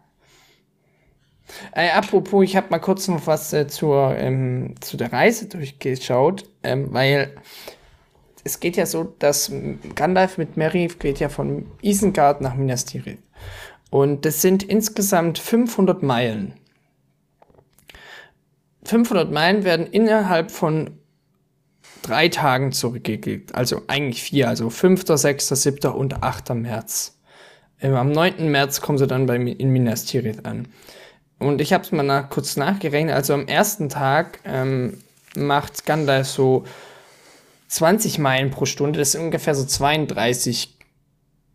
Äh, apropos, ich habe mal kurz noch was äh, zur, ähm, zu der Reise durchgeschaut, ähm, weil es geht ja so, dass Gandalf mit Merry geht ja von Isengard nach Minas Tirith. Und das sind insgesamt 500 Meilen. 500 Meilen werden innerhalb von drei Tagen zurückgelegt. Also eigentlich vier, also 5., 6., 7. und 8. März. Ähm, am 9. März kommen sie dann bei, in Minas Tirith an. Und ich habe es mal nach, kurz nachgerechnet. Also am ersten Tag ähm, macht Gandalf so 20 Meilen pro Stunde. Das sind ungefähr so 32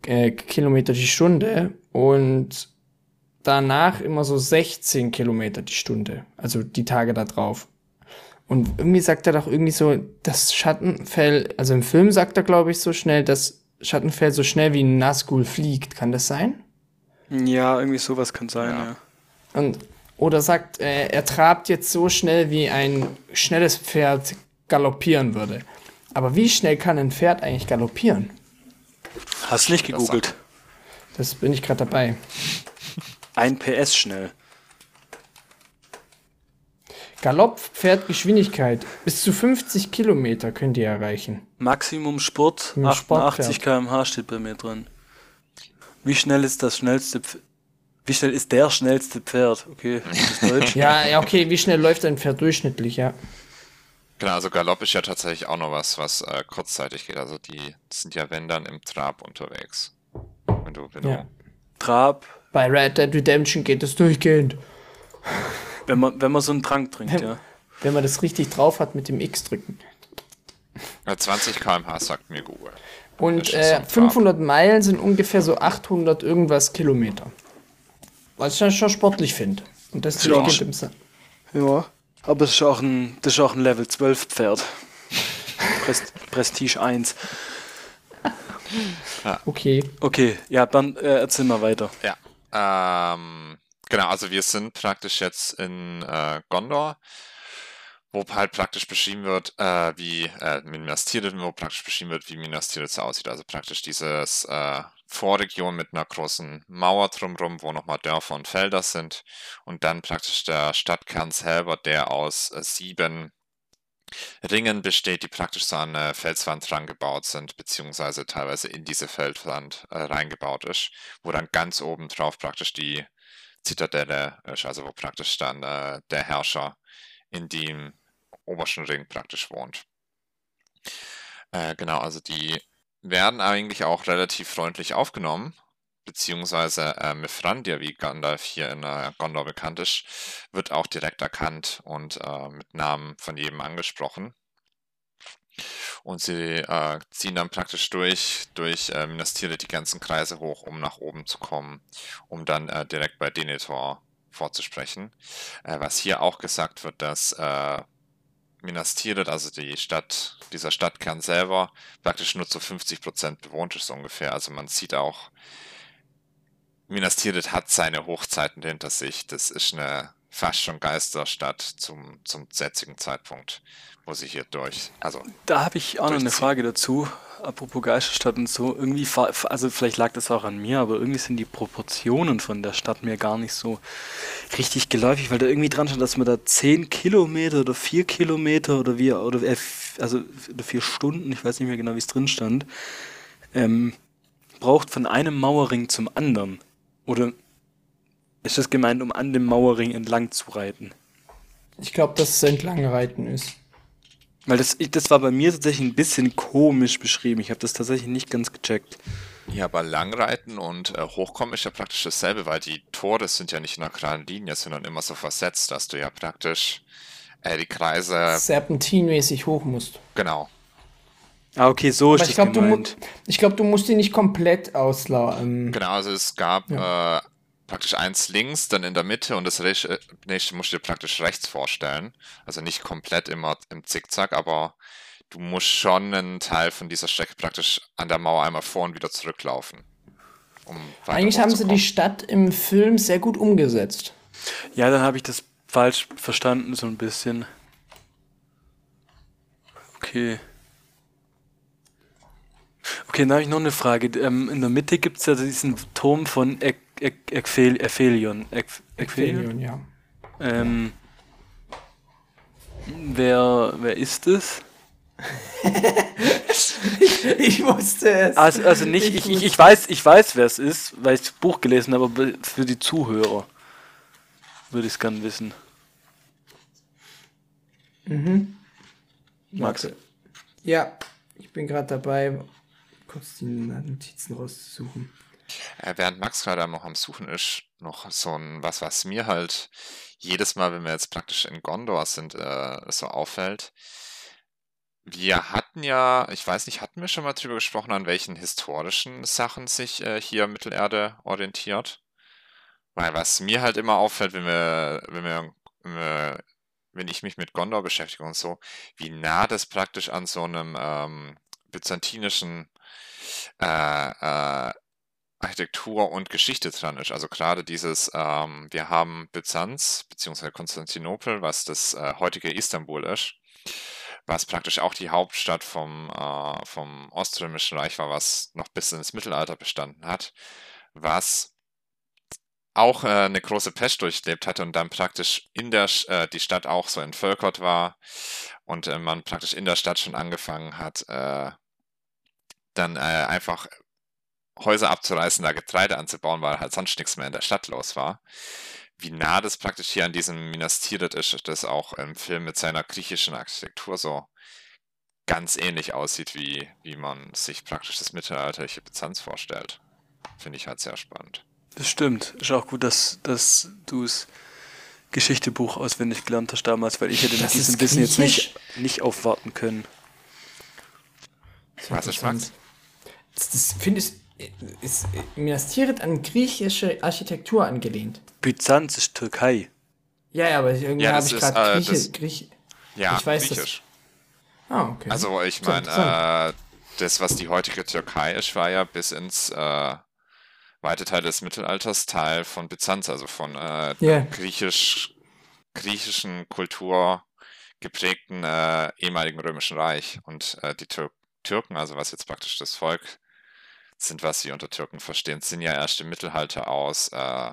äh, Kilometer die Stunde. Und danach immer so 16 Kilometer die Stunde. Also die Tage da drauf. Und irgendwie sagt er doch irgendwie so, das Schattenfell, also im Film sagt er, glaube ich, so schnell, dass Schattenfell so schnell wie ein Nazgul fliegt. Kann das sein? Ja, irgendwie sowas kann sein, ja. Ja. Und, oder sagt, äh, er trabt jetzt so schnell, wie ein schnelles Pferd galoppieren würde. Aber wie schnell kann ein Pferd eigentlich galoppieren? Hast nicht gegoogelt. Das bin ich gerade dabei. Ein PS schnell. Galopp, Pferdgeschwindigkeit. Bis zu 50 Kilometer könnt ihr erreichen. Maximum Sport, Ein 88 Sportpferd. km/h steht bei mir drin. Wie schnell ist das schnellste Pf Wie schnell ist der schnellste Pferd? Okay, das ist Deutsch. Ja, ja, okay, wie schnell läuft ein Pferd durchschnittlich, ja? Genau, also Galopp ist ja tatsächlich auch noch was, was äh, kurzzeitig geht. Also die sind ja, wenn dann, im Trab unterwegs. Wenn du, wenn Ja. du Trab, Bei Red Dead Redemption geht es durchgehend. Wenn man, wenn man so einen Trank trinkt, ja. wenn man das richtig drauf hat mit dem X drücken. 20 km/h sagt mir Google. Und äh, 500 Meilen sind ungefähr so 800 irgendwas Kilometer. Was ich ja schon sportlich finde. Und das Ja. liegt im Sa Ja, aber das ist auch ein, das ist auch ein Level 12 Pferd. Prest, Prestige 1. Okay. Okay, ja, dann äh, erzähl mal weiter. Ja. Ähm, genau, also wir sind praktisch jetzt in äh, Gondor, wo halt praktisch beschrieben wird, äh, wie äh, Minas Tirith, wo praktisch beschrieben wird, wie Minas Tirith so aussieht. Also praktisch dieses äh, Vorregion mit einer großen Mauer drumherum, wo nochmal Dörfer und Felder sind. Und dann praktisch der Stadtkern selber, der aus äh, sieben Ringen besteht, die praktisch so an eine Felswand dran gebaut sind, beziehungsweise teilweise in diese Felswand äh, reingebaut ist, wo dann ganz oben drauf praktisch die Zitadelle ist, also wo praktisch dann äh, der Herrscher in dem obersten Ring praktisch wohnt. Äh, genau, also die werden eigentlich auch relativ freundlich aufgenommen, beziehungsweise äh, Mithrandir, wie Gandalf hier in äh, Gondor bekannt ist, wird auch direkt erkannt und äh, mit Namen von jedem angesprochen. Und sie äh, ziehen dann praktisch durch, durch äh, Minas Tirith die ganzen Kreise hoch, um nach oben zu kommen, um dann äh, direkt bei Denethor vorzusprechen. Äh, was hier auch gesagt wird, dass äh, Minas Tirith, also die Stadt, dieser Stadtkern selber, praktisch nur zu 50% bewohnt ist ungefähr. Also man sieht auch, Minas Tirith hat seine Hochzeiten hinter sich. Das ist eine fast schon Geisterstadt zum, zum jetzigen Zeitpunkt, wo sie hier durch, also Da habe ich auch noch eine. Frage dazu. Apropos Geisterstadt und so. Irgendwie, also vielleicht lag das auch an mir, aber irgendwie sind die Proportionen von der Stadt mir gar nicht so richtig geläufig, weil da irgendwie dran stand, dass man da 10 Kilometer oder 4 Kilometer oder wie, oder, äh, also, 4 Stunden, ich weiß nicht mehr genau, wie es drin stand, ähm, braucht von einem Mauerring zum anderen. Oder ist das gemeint, um an dem Mauerring entlang zu reiten? Ich glaube, dass es Entlangreiten ist. Weil das, ich, das war bei mir tatsächlich ein bisschen komisch beschrieben. Ich habe das tatsächlich nicht ganz gecheckt. Ja, aber Langreiten und äh, Hochkommen ist ja praktisch dasselbe, weil die Tore sind ja nicht in einer geraden Linie, sondern immer so versetzt, dass du ja praktisch äh, die Kreise, Serpentinmäßig hoch musst. genau. Ah, okay, so ist Aber ich das glaube, du, mu gemeint. ich glaub, du musst die nicht komplett auslaufen. Genau, also es gab äh, praktisch eins links, dann in der Mitte und das rech- äh, nächste musst du dir praktisch rechts vorstellen. Also nicht komplett immer im Zickzack, aber du musst schon einen Teil von dieser Strecke praktisch an der Mauer einmal vor und wieder zurücklaufen. Um Eigentlich haben sie die. Stadt im Film sehr gut umgesetzt. Ja, dann habe ich das falsch verstanden, so ein bisschen. Okay. Okay, dann habe ich noch eine Frage. Ähm, in der Mitte gibt es ja diesen Turm von Ek Ek Ekphelion? ja. Ähm, wer, wer ist es? Ich wusste es. Also, also nicht, ich, ich, ich weiß, ich weiß, wer es ist, weil ich das Buch gelesen habe, aber für die Zuhörer würde ich es gerne wissen. Max. Warte. Ja, ich bin gerade dabei, kurz die Notizen rauszusuchen. Äh, während Max gerade noch am Suchen ist, noch so ein was, was mir halt jedes Mal, wenn wir jetzt praktisch in Gondor sind, äh, so auffällt. Wir hatten ja, ich weiß nicht, hatten wir schon mal drüber gesprochen, an welchen historischen Sachen sich äh, hier Mittelerde orientiert? Weil was mir halt immer auffällt, wenn wenn wir, wenn wir wenn ich mich mit Gondor beschäftige und so, wie nah das praktisch an so einem ähm, byzantinischen äh, äh, Architektur und Geschichte dran ist. Also gerade dieses, ähm, wir haben Byzanz beziehungsweise Konstantinopel, was das äh, heutige Istanbul ist, was praktisch auch die Hauptstadt vom, äh, vom Oströmischen Reich war, was noch bis ins Mittelalter bestanden hat, was auch äh, eine große Pest durchlebt hatte und dann praktisch in der äh, die Stadt auch so entvölkert war und äh, man praktisch in der Stadt schon angefangen hat, äh, dann äh, einfach Häuser abzureißen, da Getreide anzubauen, weil halt sonst nichts mehr in der Stadt los war. Wie nah das praktisch hier an diesem Minas Tirith ist, das auch im Film mit seiner griechischen Architektur so ganz ähnlich aussieht, wie, wie man sich praktisch das mittelalterliche Byzanz vorstellt. Finde ich halt sehr spannend. Das stimmt. Ist auch gut, dass, dass du es Geschichtebuch auswendig gelernt hast damals, weil ich hätte mit Das diesem Wissen jetzt nicht, nicht aufwarten können. Was ist Max? Das, das finde ich, ist mir das Tieret an griechische Architektur angelehnt. Byzanz ist Türkei. Ja, ja, aber irgendwie Ja, habe das ich gerade äh, Grieche, das- Griech. Ja, Ich weiß, griechisch. Ah, okay. Also ich So meine, äh, das, was die heutige Türkei ist, war ja bis ins äh, weite Teil des Mittelalters Teil von Byzanz, also von äh, Ja. griechisch, griechischen Kultur geprägten äh, ehemaligen Römischen Reich. Und äh, die Tür Türken, also was jetzt praktisch das Volk sind, was sie unter Türken verstehen, sind ja erst im Mittelalter aus äh,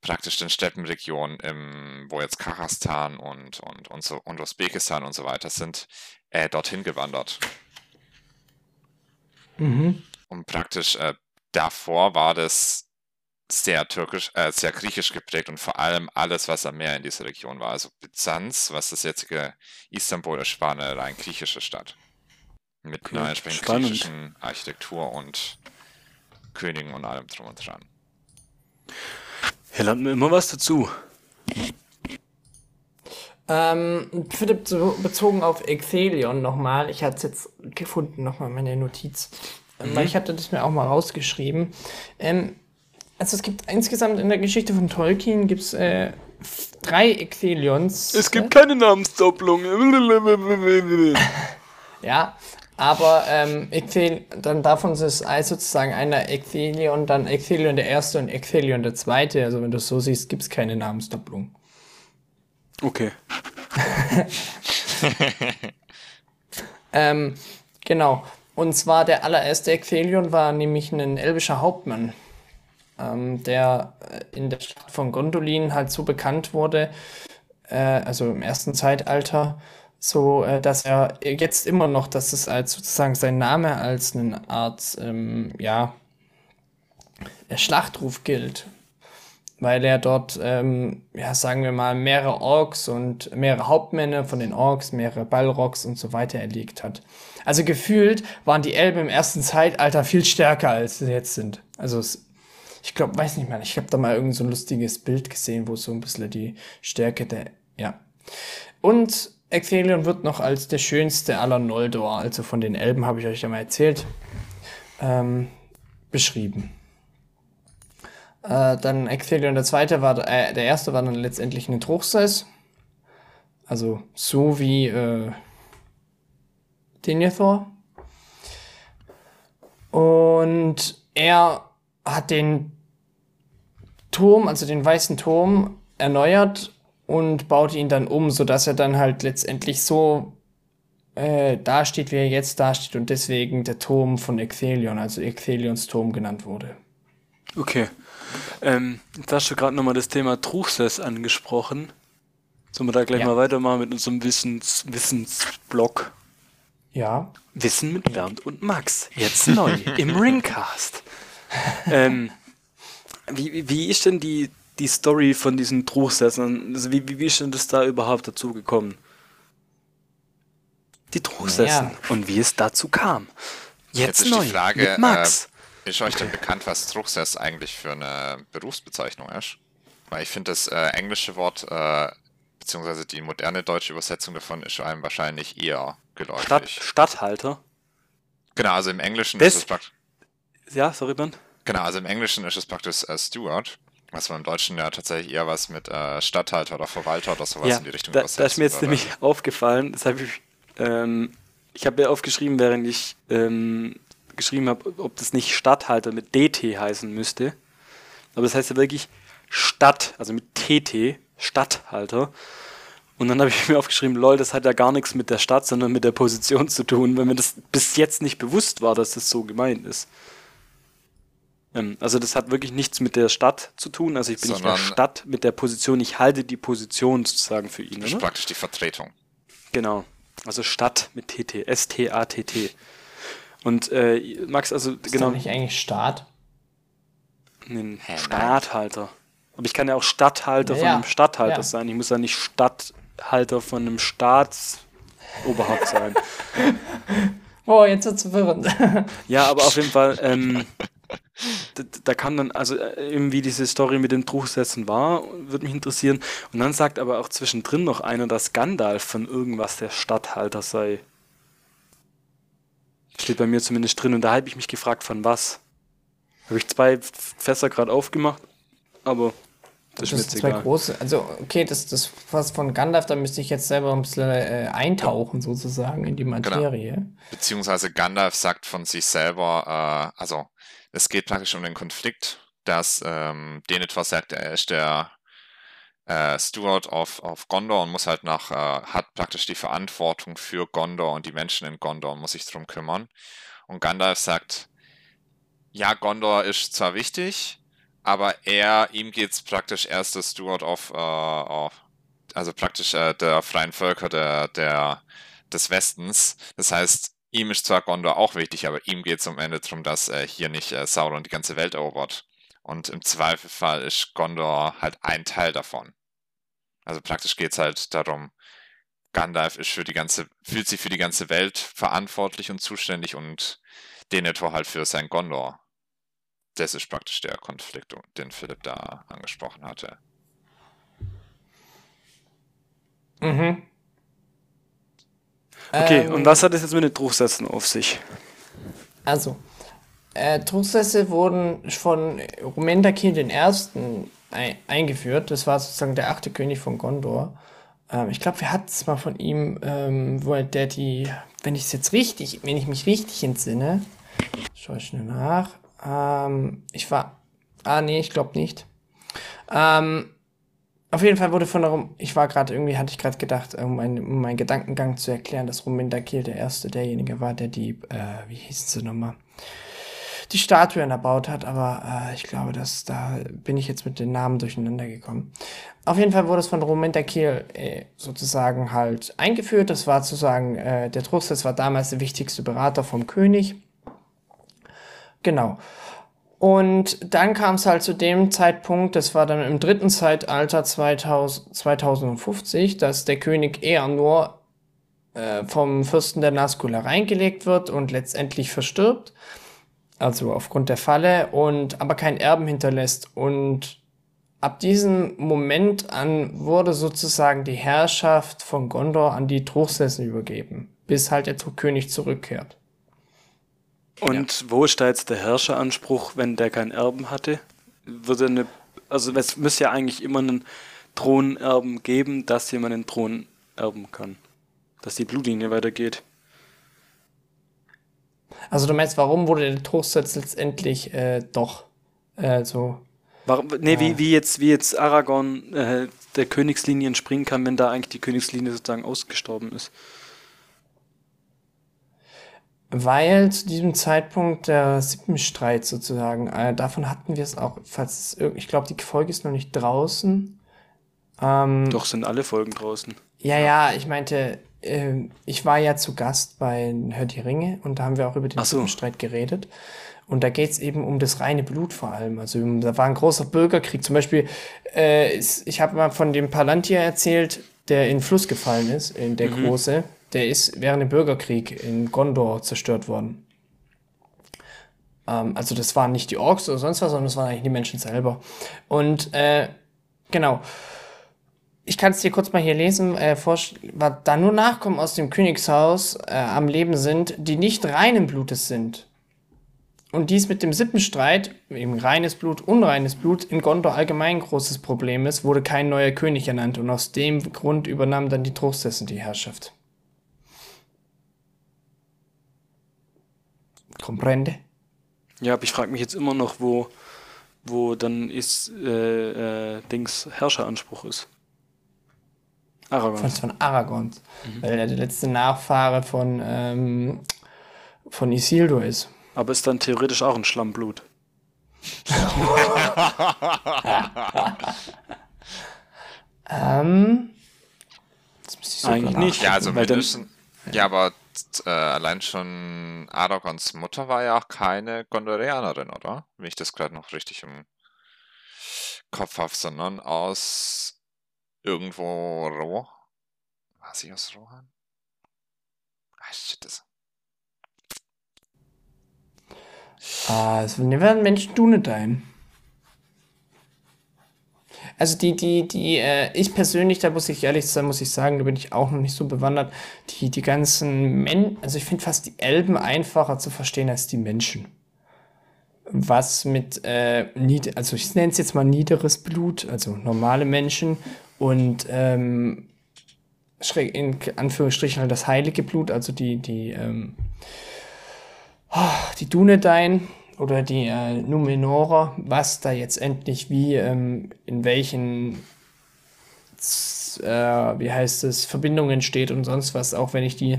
praktisch den Steppenregionen, im, wo jetzt Kasachstan und, und, und, so, und Usbekistan und so weiter sind, äh, dorthin gewandert. mhm. Und praktisch äh, davor war das sehr türkisch, äh, sehr griechisch geprägt und vor allem alles, was am Meer in dieser Region war. Also Byzanz, was das jetzige Istanbul ist, war eine rein griechische Stadt. Mit Okay, einer entsprechend spannend. griechischen Architektur und Königen und allem drum und dran. Hier lernt man immer was dazu. Ähm, Philipp, so bezogen auf Exelion nochmal, ich hatte es jetzt gefunden, nochmal meine Notiz, ähm, weil ich hatte das mir auch mal rausgeschrieben. Ähm, also es gibt insgesamt in der Geschichte von Tolkien gibt's äh, f- drei Exelions. Es gibt äh, keine Namensdopplung. Ja, aber ähm, Exel, dann davon ist ein- sozusagen einer Exelion, dann Exelion der erste und Exelion der zweite. Also wenn du es so siehst, gibt es keine Namensdopplung. Okay. Ähm, genau. Und zwar der allererste Exelion war nämlich ein elbischer Hauptmann, ähm, der äh, in der Stadt von Gondolin halt so bekannt wurde, äh, also im ersten Zeitalter, so äh, dass er jetzt immer noch, dass es als sozusagen sein Name als eine Art, ähm, ja, der Schlachtruf gilt. Weil er dort, ähm, ja, sagen wir mal, mehrere Orks und mehrere Hauptmänner von den Orks, mehrere Balrogs und so weiter erlegt hat. Also gefühlt waren die Elben im ersten Zeitalter viel stärker, als sie jetzt sind. Also es, ich glaube, weiß nicht mehr, ich habe da mal irgend so ein lustiges Bild gesehen, wo so ein bisschen die Stärke der, ja. Und Exelion wird noch als der schönste aller Noldor, also von den Elben habe ich euch ja mal erzählt, ähm, beschrieben. Äh, dann Exelion der zweite war, äh, der erste war dann letztendlich ein Truchsess. Also so wie äh, Denethor. Und er hat den Turm, also den weißen Turm, erneuert und baut ihn dann um, sodass er dann halt letztendlich so äh, dasteht, wie er jetzt dasteht und deswegen der Turm von Exelion, also Exelions Turm genannt wurde. Okay. Ähm, jetzt hast du gerade nochmal das Thema Truchsess angesprochen. Sollen wir da gleich Ja. mal weitermachen mit unserem Wissens Wissensblock? Ja. Wissen mit Bernd und Max. Jetzt neu im Ringcast. ähm, wie, wie- wie ist denn die, die Story von diesen Truchsessern? Also wie, wie, wie ist denn das da überhaupt dazu gekommen? Die Truchsessen. Naja. Und wie es dazu kam. Jetzt, Jetzt ist neu die Frage, mit Max. Äh, ist euch denn bekannt, was Truchsess eigentlich für eine Berufsbezeichnung ist? Weil ich finde, das äh, englische Wort, äh, beziehungsweise die moderne deutsche Übersetzung davon, ist einem wahrscheinlich eher geläufig. Stadt, Stadthalter. Genau, also im Englischen Das- ist es praktisch. Ja, sorry, Ben. Genau, also im Englischen ist es praktisch äh, Steward, was man im Deutschen ja tatsächlich eher was mit äh, Stadthalter oder Verwalter oder sowas Ja, in die Richtung da, da ist mir jetzt würde. nämlich aufgefallen, das habe ich, ähm, ich habe ja aufgeschrieben, während ich ähm, geschrieben habe, ob das nicht Stadthalter mit DT heißen müsste. Aber das heißt ja wirklich Stadt, also mit TT, Stadthalter. Und dann habe ich mir aufgeschrieben, lol, das hat ja gar nichts mit der Stadt, sondern mit der Position zu tun, weil mir das bis jetzt nicht bewusst war, dass das so gemeint ist. Ähm, also das hat wirklich nichts mit der Stadt zu tun. Also ich bin nicht in der Sondern- Stadt mit der Position, ich halte die Position sozusagen für ihn. Das ist praktisch die Vertretung. Genau. Also Stadt mit TT, S-T-A-T-T. Und äh, Max, also Ist genau, genau. nicht eigentlich Staat? ein Hä, Stadthalter. Aber ich kann ja auch Stadthalter von Ja, einem Stadthalter ja. sein. Ich muss ja nicht Stadthalter von einem Staatsoberhaupt sein. Oh, jetzt wird's verwirrend. Ja, aber auf jeden Fall, ähm, d- d- da kann dann, also äh, irgendwie diese Story mit den Truchsätzen war, würde mich interessieren. Und dann sagt aber auch zwischendrin noch einer, dass Gandalf von irgendwas der Statthalter sei. Steht bei mir zumindest drin. Und da habe ich mich gefragt, von was. Habe ich zwei Fässer gerade aufgemacht, aber das, das ist zwei egal. große. Also, okay, das, das was von Gandalf, da müsste ich jetzt selber ein bisschen äh, eintauchen, sozusagen, in die genau. Materie. Genau. Beziehungsweise Gandalf sagt von sich selber, äh, also es geht praktisch um den Konflikt, dass ähm, Denethor sagt, er ist der äh, Steward auf, auf Gondor und muss halt nach, äh, hat praktisch die Verantwortung für Gondor und die Menschen in Gondor und muss sich darum kümmern. Und Gandalf sagt, ja, Gondor ist zwar wichtig, aber er, ihm geht es praktisch erst der Steward auf, äh, auf also praktisch äh, der freien Völker der, der, des Westens. Das heißt, ihm ist zwar Gondor auch wichtig, aber ihm geht es am Ende darum, dass äh, hier nicht äh, Sauron die ganze Welt erobert. Und im Zweifelfall ist Gondor halt ein Teil davon. Also praktisch geht es halt darum, Gandalf ist für die ganze, fühlt sich für die ganze Welt verantwortlich und zuständig und Denethor halt für sein Gondor das ist praktisch der Konflikt, den Philipp da angesprochen hatte. Mhm. Okay, ähm, und was hat es jetzt mit den Drucksätzen auf sich? Also, äh, Drucksätze wurden von den Ersten ein eingeführt. Das war sozusagen der achte König von Gondor. Ähm, ich glaube, wir hatten es mal von ihm, ähm, wo er der die, wenn ich es jetzt richtig, wenn ich mich richtig entsinne, schaue ich schnell nach, ähm, ich war. Ah, nee, ich glaube nicht. Ähm, auf jeden Fall wurde von der Rum ich war gerade irgendwie, hatte ich gerade gedacht, um, mein, um meinen Gedankengang zu erklären, dass Rumindakil der erste derjenige war, der die, äh, wie hießen sie nochmal, die Statuen erbaut hat, aber äh, ich glaube, dass da bin ich jetzt mit den Namen durcheinander gekommen. Auf jeden Fall wurde es von Rumindakil äh, sozusagen halt eingeführt. Das war sozusagen, äh, der Drucksetz war damals der wichtigste Berater vom König Genau. Und dann kam es halt zu dem Zeitpunkt, das war dann im dritten Zeitalter 2000, 2050, dass der König eher nur äh, vom Fürsten der Nazgul reingelegt wird und letztendlich verstirbt. Also aufgrund der Falle und aber keinen Erben hinterlässt. Und ab diesem Moment an wurde sozusagen die Herrschaft von Gondor an die Truchsessen übergeben, bis halt der König zurückkehrt. Und ja. wo ist da jetzt der Herrscheranspruch, wenn der keinen Erben hatte? Würde eine, also es müsste ja eigentlich immer einen Thronerben geben, dass jemand den Thron erben kann. Dass die Blutlinie weitergeht. Also du meinst, warum wurde der Thronsetz letztendlich äh, doch äh, so. Warum, nee, äh, wie, wie, jetzt, wie jetzt Aragorn äh, der Königslinie entspringen kann, wenn da eigentlich die Königslinie sozusagen ausgestorben ist weil zu diesem Zeitpunkt der Sippenstreit sozusagen, äh, davon hatten wir es auch, falls es, ich glaube, die Folge ist noch nicht draußen. Ähm, Doch, sind alle Folgen draußen. Ja, ja, ich meinte, äh, ich war ja zu Gast bei Hör die Ringe und da haben wir auch über den so. Sippenstreit geredet. Und da geht's eben um das reine Blut vor allem. Also da war ein großer Bürgerkrieg. Zum Beispiel, äh, ich habe mal von dem Palantir erzählt, der in den Fluss gefallen ist, in der mhm. große der ist während dem Bürgerkrieg in Gondor zerstört worden. Ähm, also das waren nicht die Orks oder sonst was, sondern das waren eigentlich die Menschen selber. Und äh, genau. Ich kann es dir kurz mal hier lesen, äh, da nur Nachkommen aus dem Königshaus äh, am Leben sind, die nicht reinen Blutes sind. Und dies mit dem Sippenstreit, eben reines Blut, unreines Blut, in Gondor allgemein großes Problem ist, wurde kein neuer König ernannt und aus dem Grund übernahmen dann die Truchsessen die Herrschaft. Comprende? Ja, aber ich frage mich jetzt immer noch, wo, wo dann ist äh, äh, Dings Herrscheranspruch ist. Aragons. Von, von Aragons. Mhm. Weil er der letzte Nachfahre von, ähm, von Isildur ist. Aber ist dann theoretisch auch ein Schlammblut. ähm, Eigentlich nicht. Ja, also wir müssen. Ja, aber äh, allein schon Aragons Mutter war ja auch keine Gondorianerin, oder? Wenn ich das gerade noch richtig im Kopf habe, sondern aus irgendwo Roh. War sie aus Rohan? Ah, shit, das. Ah, es werden Menschen Dunedain. Also die, die, die, äh, ich persönlich, da muss ich ehrlich sein, muss ich sagen, da bin ich auch noch nicht so bewandert. Die, die ganzen Men, also ich finde fast die Elben einfacher zu verstehen als die Menschen. Was mit, äh, nied also ich nenne es jetzt mal niederes Blut, also normale Menschen und ähm, in Anführungsstrichen halt das heilige Blut, also die, die, ähm, oh, die Dunedain, oder die äh, Numenora, was da jetzt endlich wie, ähm, in welchen, äh, wie heißt es, Verbindungen steht und sonst was, auch wenn ich die,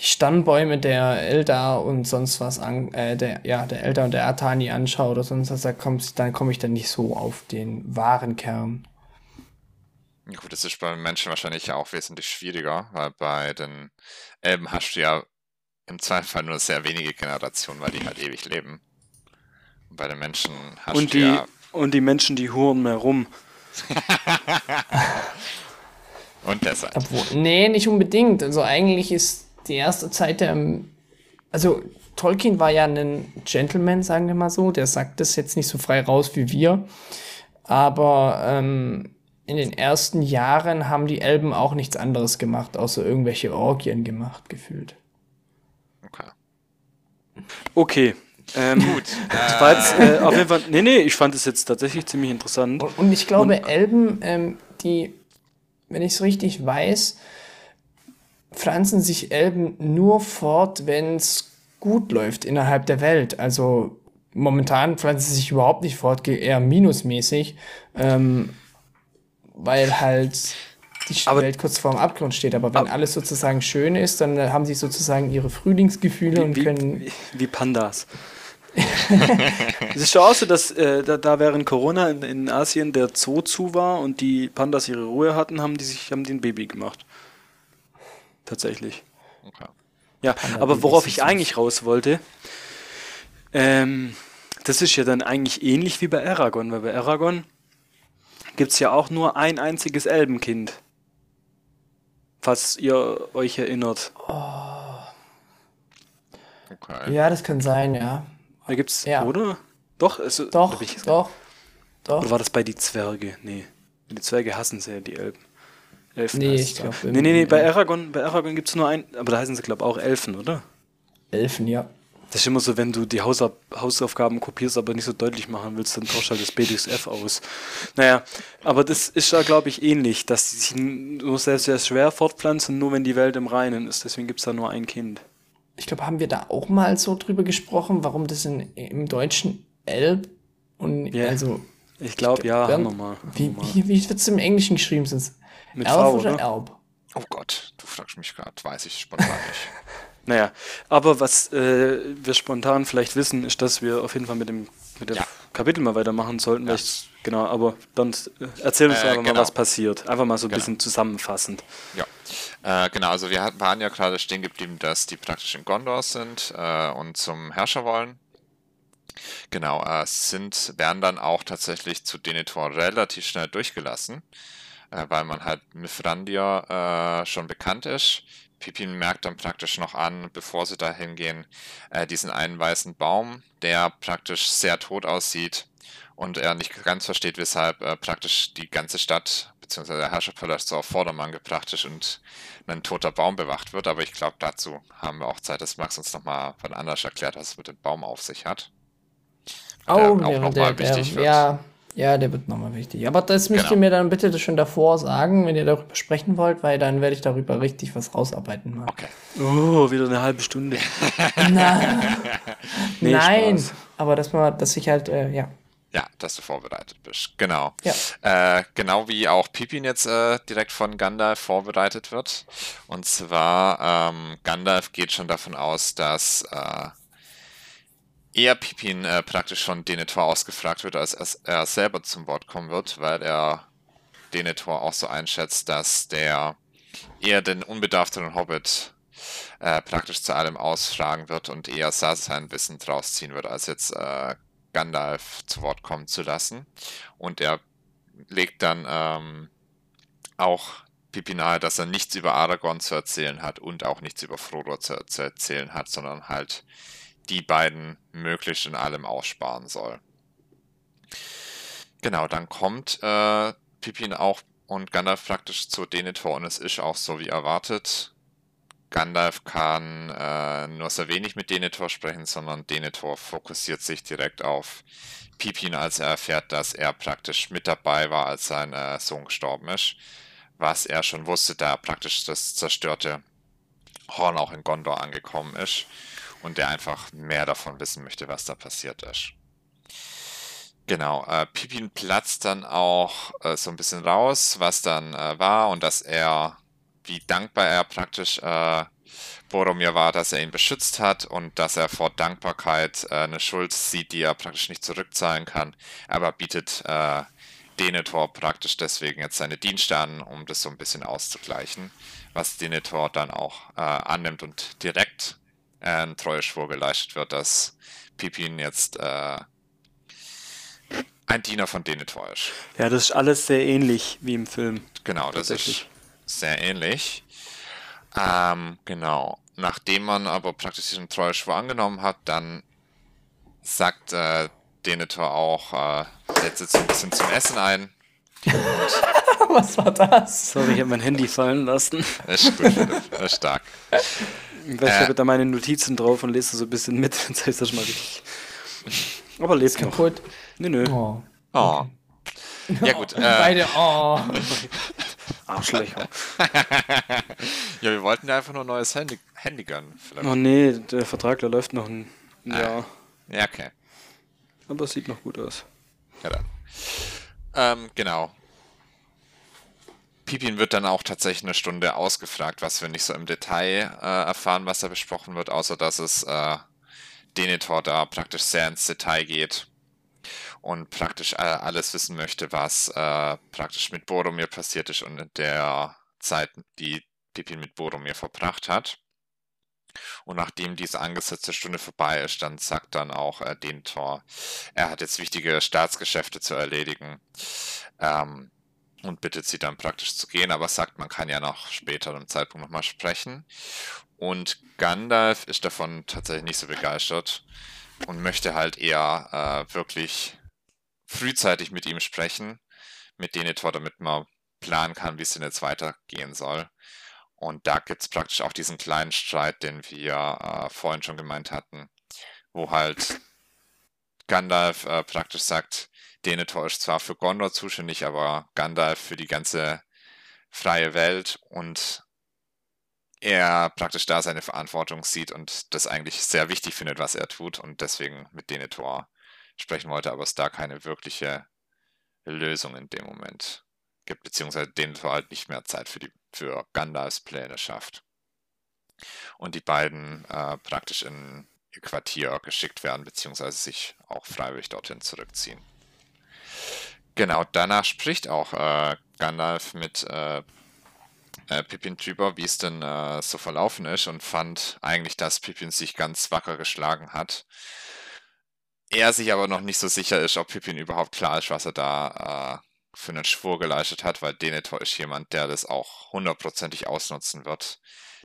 die Stammbäume der Eldar und sonst was an, äh, der, ja, der Eldar und der Atani anschaue oder sonst was, da kommst, dann komme ich dann nicht so auf den wahren Kern. Gut, das ist bei Menschen wahrscheinlich auch wesentlich schwieriger, weil bei den Elben hast du ja im Zweifel nur sehr wenige Generationen, weil die halt ewig leben. Und bei den Menschen hast und du die, ja... Und die Menschen, die huren mehr rum. und deshalb. Obwohl, nee, nicht unbedingt. Also eigentlich ist die erste Zeit der... Also Tolkien war ja ein Gentleman, sagen wir mal so. Der sagt das jetzt nicht so frei raus wie wir. Aber ähm, in den ersten Jahren haben die Elben auch nichts anderes gemacht, außer irgendwelche Orgien gemacht, gefühlt. Okay. Ähm, Gut. Das war jetzt, äh, auf jeden Fall, nee, nee, ich fand es jetzt tatsächlich ziemlich interessant. Und, und ich glaube, und, Elben, ähm, die, wenn ich es richtig weiß, pflanzen sich Elben nur fort, wenn es gut läuft innerhalb der Welt. Also momentan pflanzen sie sich überhaupt nicht fort, eher minusmäßig, ähm, weil halt die aber, Welt kurz vorm Abgrund steht. Aber wenn ab, alles sozusagen schön ist, dann äh, haben sie sozusagen ihre Frühlingsgefühle wie, und können. Wie, wie Pandas. es ist schon auch so, dass äh, da, da, während Corona in, in, Asien der Zoo zu war und die Pandas ihre Ruhe hatten, haben die sich haben den Baby gemacht. Tatsächlich. Okay. Ja, Panda aber worauf ich eigentlich raus wollte, ähm, das ist ja dann eigentlich ähnlich wie bei Aragon, weil bei Aragon gibt es ja auch nur ein einziges Elbenkind falls ihr euch erinnert. Oh. Okay. Ja, das kann sein, ja. Da gibt's, ja. oder? Doch, also, doch, doch, doch. Oder war das bei die Zwerge? Nee. Die Zwerge hassen sehr die Elben. Elfen nee, ich glaube. Nee, nee, nee, bei Aragon, bei Aragon gibt es nur ein, aber da heißen sie, glaube ich, auch Elfen, oder? Elfen, ja. Das ist immer so, wenn du die Hausauf Hausaufgaben kopierst, aber nicht so deutlich machen willst, dann tausch halt das BDSF aus. Naja, aber das ist ja, glaube ich, ähnlich, dass die sich nur sehr, sehr schwer fortpflanzen, nur wenn die Welt im Reinen ist. Deswegen gibt es da nur ein Kind. Ich glaube, haben wir da auch mal so drüber gesprochen, warum das in, im Deutschen Elb und yeah. also. Ich glaube, ja, haben wir mal. Wie, wie, wie wird es im Englischen geschrieben? Sind Mit Elf v, oder, oder Elb? Oh Gott, du fragst mich gerade, weiß ich spontan nicht. Naja, aber was äh, wir spontan vielleicht wissen, ist, dass wir auf jeden Fall mit dem, mit dem ja. Kapitel mal weitermachen sollten. Ja. Ich, genau, aber dann äh, erzähl uns äh, einfach genau. mal, was passiert. Einfach mal so ein genau. bisschen zusammenfassend. Ja, äh, genau, also wir waren ja gerade stehen geblieben, dass die praktisch in Gondor sind äh, und zum Herrscher wollen. Genau, äh, sind, werden dann auch tatsächlich zu Denethor relativ schnell durchgelassen, weil man halt mit Frandir schon bekannt ist Pippin merkt dann praktisch noch an, bevor sie da hingehen, äh, diesen einen weißen Baum, der praktisch sehr tot aussieht und er nicht ganz versteht, weshalb äh, praktisch die ganze Stadt bzw. der Herrscherpalast so auf Vordermann gebracht ist und ein toter Baum bewacht wird. Aber ich glaube, dazu haben wir auch Zeit, dass Max uns nochmal von anders erklärt, was es mit dem Baum auf sich hat. Oh, der auch nochmal wichtig der, wird. Ja, ja, der wird nochmal wichtig. Aber das müsst genau. ihr mir dann bitte schon davor sagen, wenn ihr darüber sprechen wollt, weil dann werde ich darüber richtig was rausarbeiten. Mal. Okay. Oh, wieder eine halbe Stunde. Na, nee, Nein, Spaß. aber dass man, dass ich halt, äh, ja. Ja, dass du vorbereitet bist. Genau. Ja. Äh, genau wie auch Pippin jetzt äh, direkt von Gandalf vorbereitet wird. Und zwar, ähm, Gandalf geht schon davon aus, dass äh, eher Pippin äh, praktisch von Denethor ausgefragt wird, als er selber zum Wort kommen wird, weil er Denethor auch so einschätzt, dass der eher den unbedarfteren Hobbit äh, praktisch zu allem ausfragen wird und eher sein Wissen draus ziehen wird, als jetzt äh, Gandalf zu Wort kommen zu lassen. Und er legt dann ähm, auch Pippin nahe, dass er nichts über Aragorn zu erzählen hat und auch nichts über Frodo zu, zu erzählen hat, sondern halt die beiden möglichst in allem aussparen soll. Genau, dann kommt äh, Pippin auch und Gandalf praktisch zu Denethor und es ist auch so wie erwartet. Gandalf kann äh, nur sehr wenig mit Denethor sprechen, sondern Denethor fokussiert sich direkt auf Pippin, als er erfährt, dass er praktisch mit dabei war, als sein äh, Sohn gestorben ist. Was er schon wusste, da praktisch das zerstörte Horn auch in Gondor angekommen ist und der einfach mehr davon wissen möchte, was da passiert ist. Genau, äh, Pippin platzt dann auch äh, so ein bisschen raus, was dann äh, war und dass er, wie dankbar er praktisch äh, Boromir war, dass er ihn beschützt hat und dass er vor Dankbarkeit äh, eine Schuld sieht, die er praktisch nicht zurückzahlen kann, aber bietet äh, Denethor praktisch deswegen jetzt seine Dienste an, um das so ein bisschen auszugleichen, was Denethor dann auch äh, annimmt und direkt ein Treueschwur geleistet wird, dass Pippin jetzt äh, ein Diener von Denethor ist. Ja, das ist alles sehr ähnlich wie im Film. Genau, das ist sehr ähnlich. Ähm, genau. Nachdem man aber praktisch diesen Treueschwur angenommen hat, dann sagt äh, Denethor auch, äh, setzt jetzt ein bisschen zum Essen ein. Was war das? Sorry, ich habe mein Handy fallen lassen. Das ist gut, das ist stark. Ich weiß, ich habe da meine Notizen drauf und lese so ein bisschen mit. Jetzt heißt das mal richtig. Aber noch. Kaputt. Nö, nö. Oh. Oh. Ja gut. Äh, Beide, oh. Arschlöcher. ja, wir wollten ja einfach nur ein neues Handy, Handy gönnen. Vielleicht. Oh nee, der Vertrag, der läuft noch ein Jahr. Ja, okay. Aber es sieht noch gut aus. Ja dann. Ähm, genau. Pipin wird dann auch tatsächlich eine Stunde ausgefragt, was wir nicht so im Detail äh, erfahren, was da besprochen wird, außer dass es äh, Denethor da praktisch sehr ins Detail geht und praktisch äh, alles wissen möchte, was äh, praktisch mit Boromir passiert ist und in der Zeit, die Pippin mit Boromir verbracht hat. Und nachdem diese angesetzte Stunde vorbei ist, dann sagt dann auch äh, Denethor, er hat jetzt wichtige Staatsgeschäfte zu erledigen ähm, und bittet sie dann praktisch zu gehen, aber sagt, man kann ja noch später im Zeitpunkt nochmal sprechen. Und Gandalf ist davon tatsächlich nicht so begeistert und möchte halt eher äh, wirklich frühzeitig mit ihm sprechen, mit Denethor, damit man planen kann, wie es denn jetzt weitergehen soll. Und da gibt es praktisch auch diesen kleinen Streit, den wir äh, vorhin schon gemeint hatten, wo halt Gandalf äh, praktisch sagt, Denethor ist zwar für Gondor zuständig, aber Gandalf für die ganze freie Welt und er praktisch da seine Verantwortung sieht und das eigentlich sehr wichtig findet, was er tut und deswegen mit Denethor sprechen wollte, aber es da keine wirkliche Lösung in dem Moment gibt, beziehungsweise Denethor halt nicht mehr Zeit für, die, für Gandalfs Pläne schafft. Und die beiden äh, praktisch in ihr Quartier geschickt werden, beziehungsweise sich auch freiwillig dorthin zurückziehen. Genau, danach spricht auch äh, Gandalf mit äh, äh, Pippin drüber, wie es denn äh, so verlaufen ist und fand eigentlich, dass Pippin sich ganz wacker geschlagen hat. Er sich aber noch nicht so sicher ist, ob Pippin überhaupt klar ist, was er da äh, für einen Schwur geleistet hat, weil Denethor ist jemand, der das auch hundertprozentig ausnutzen wird,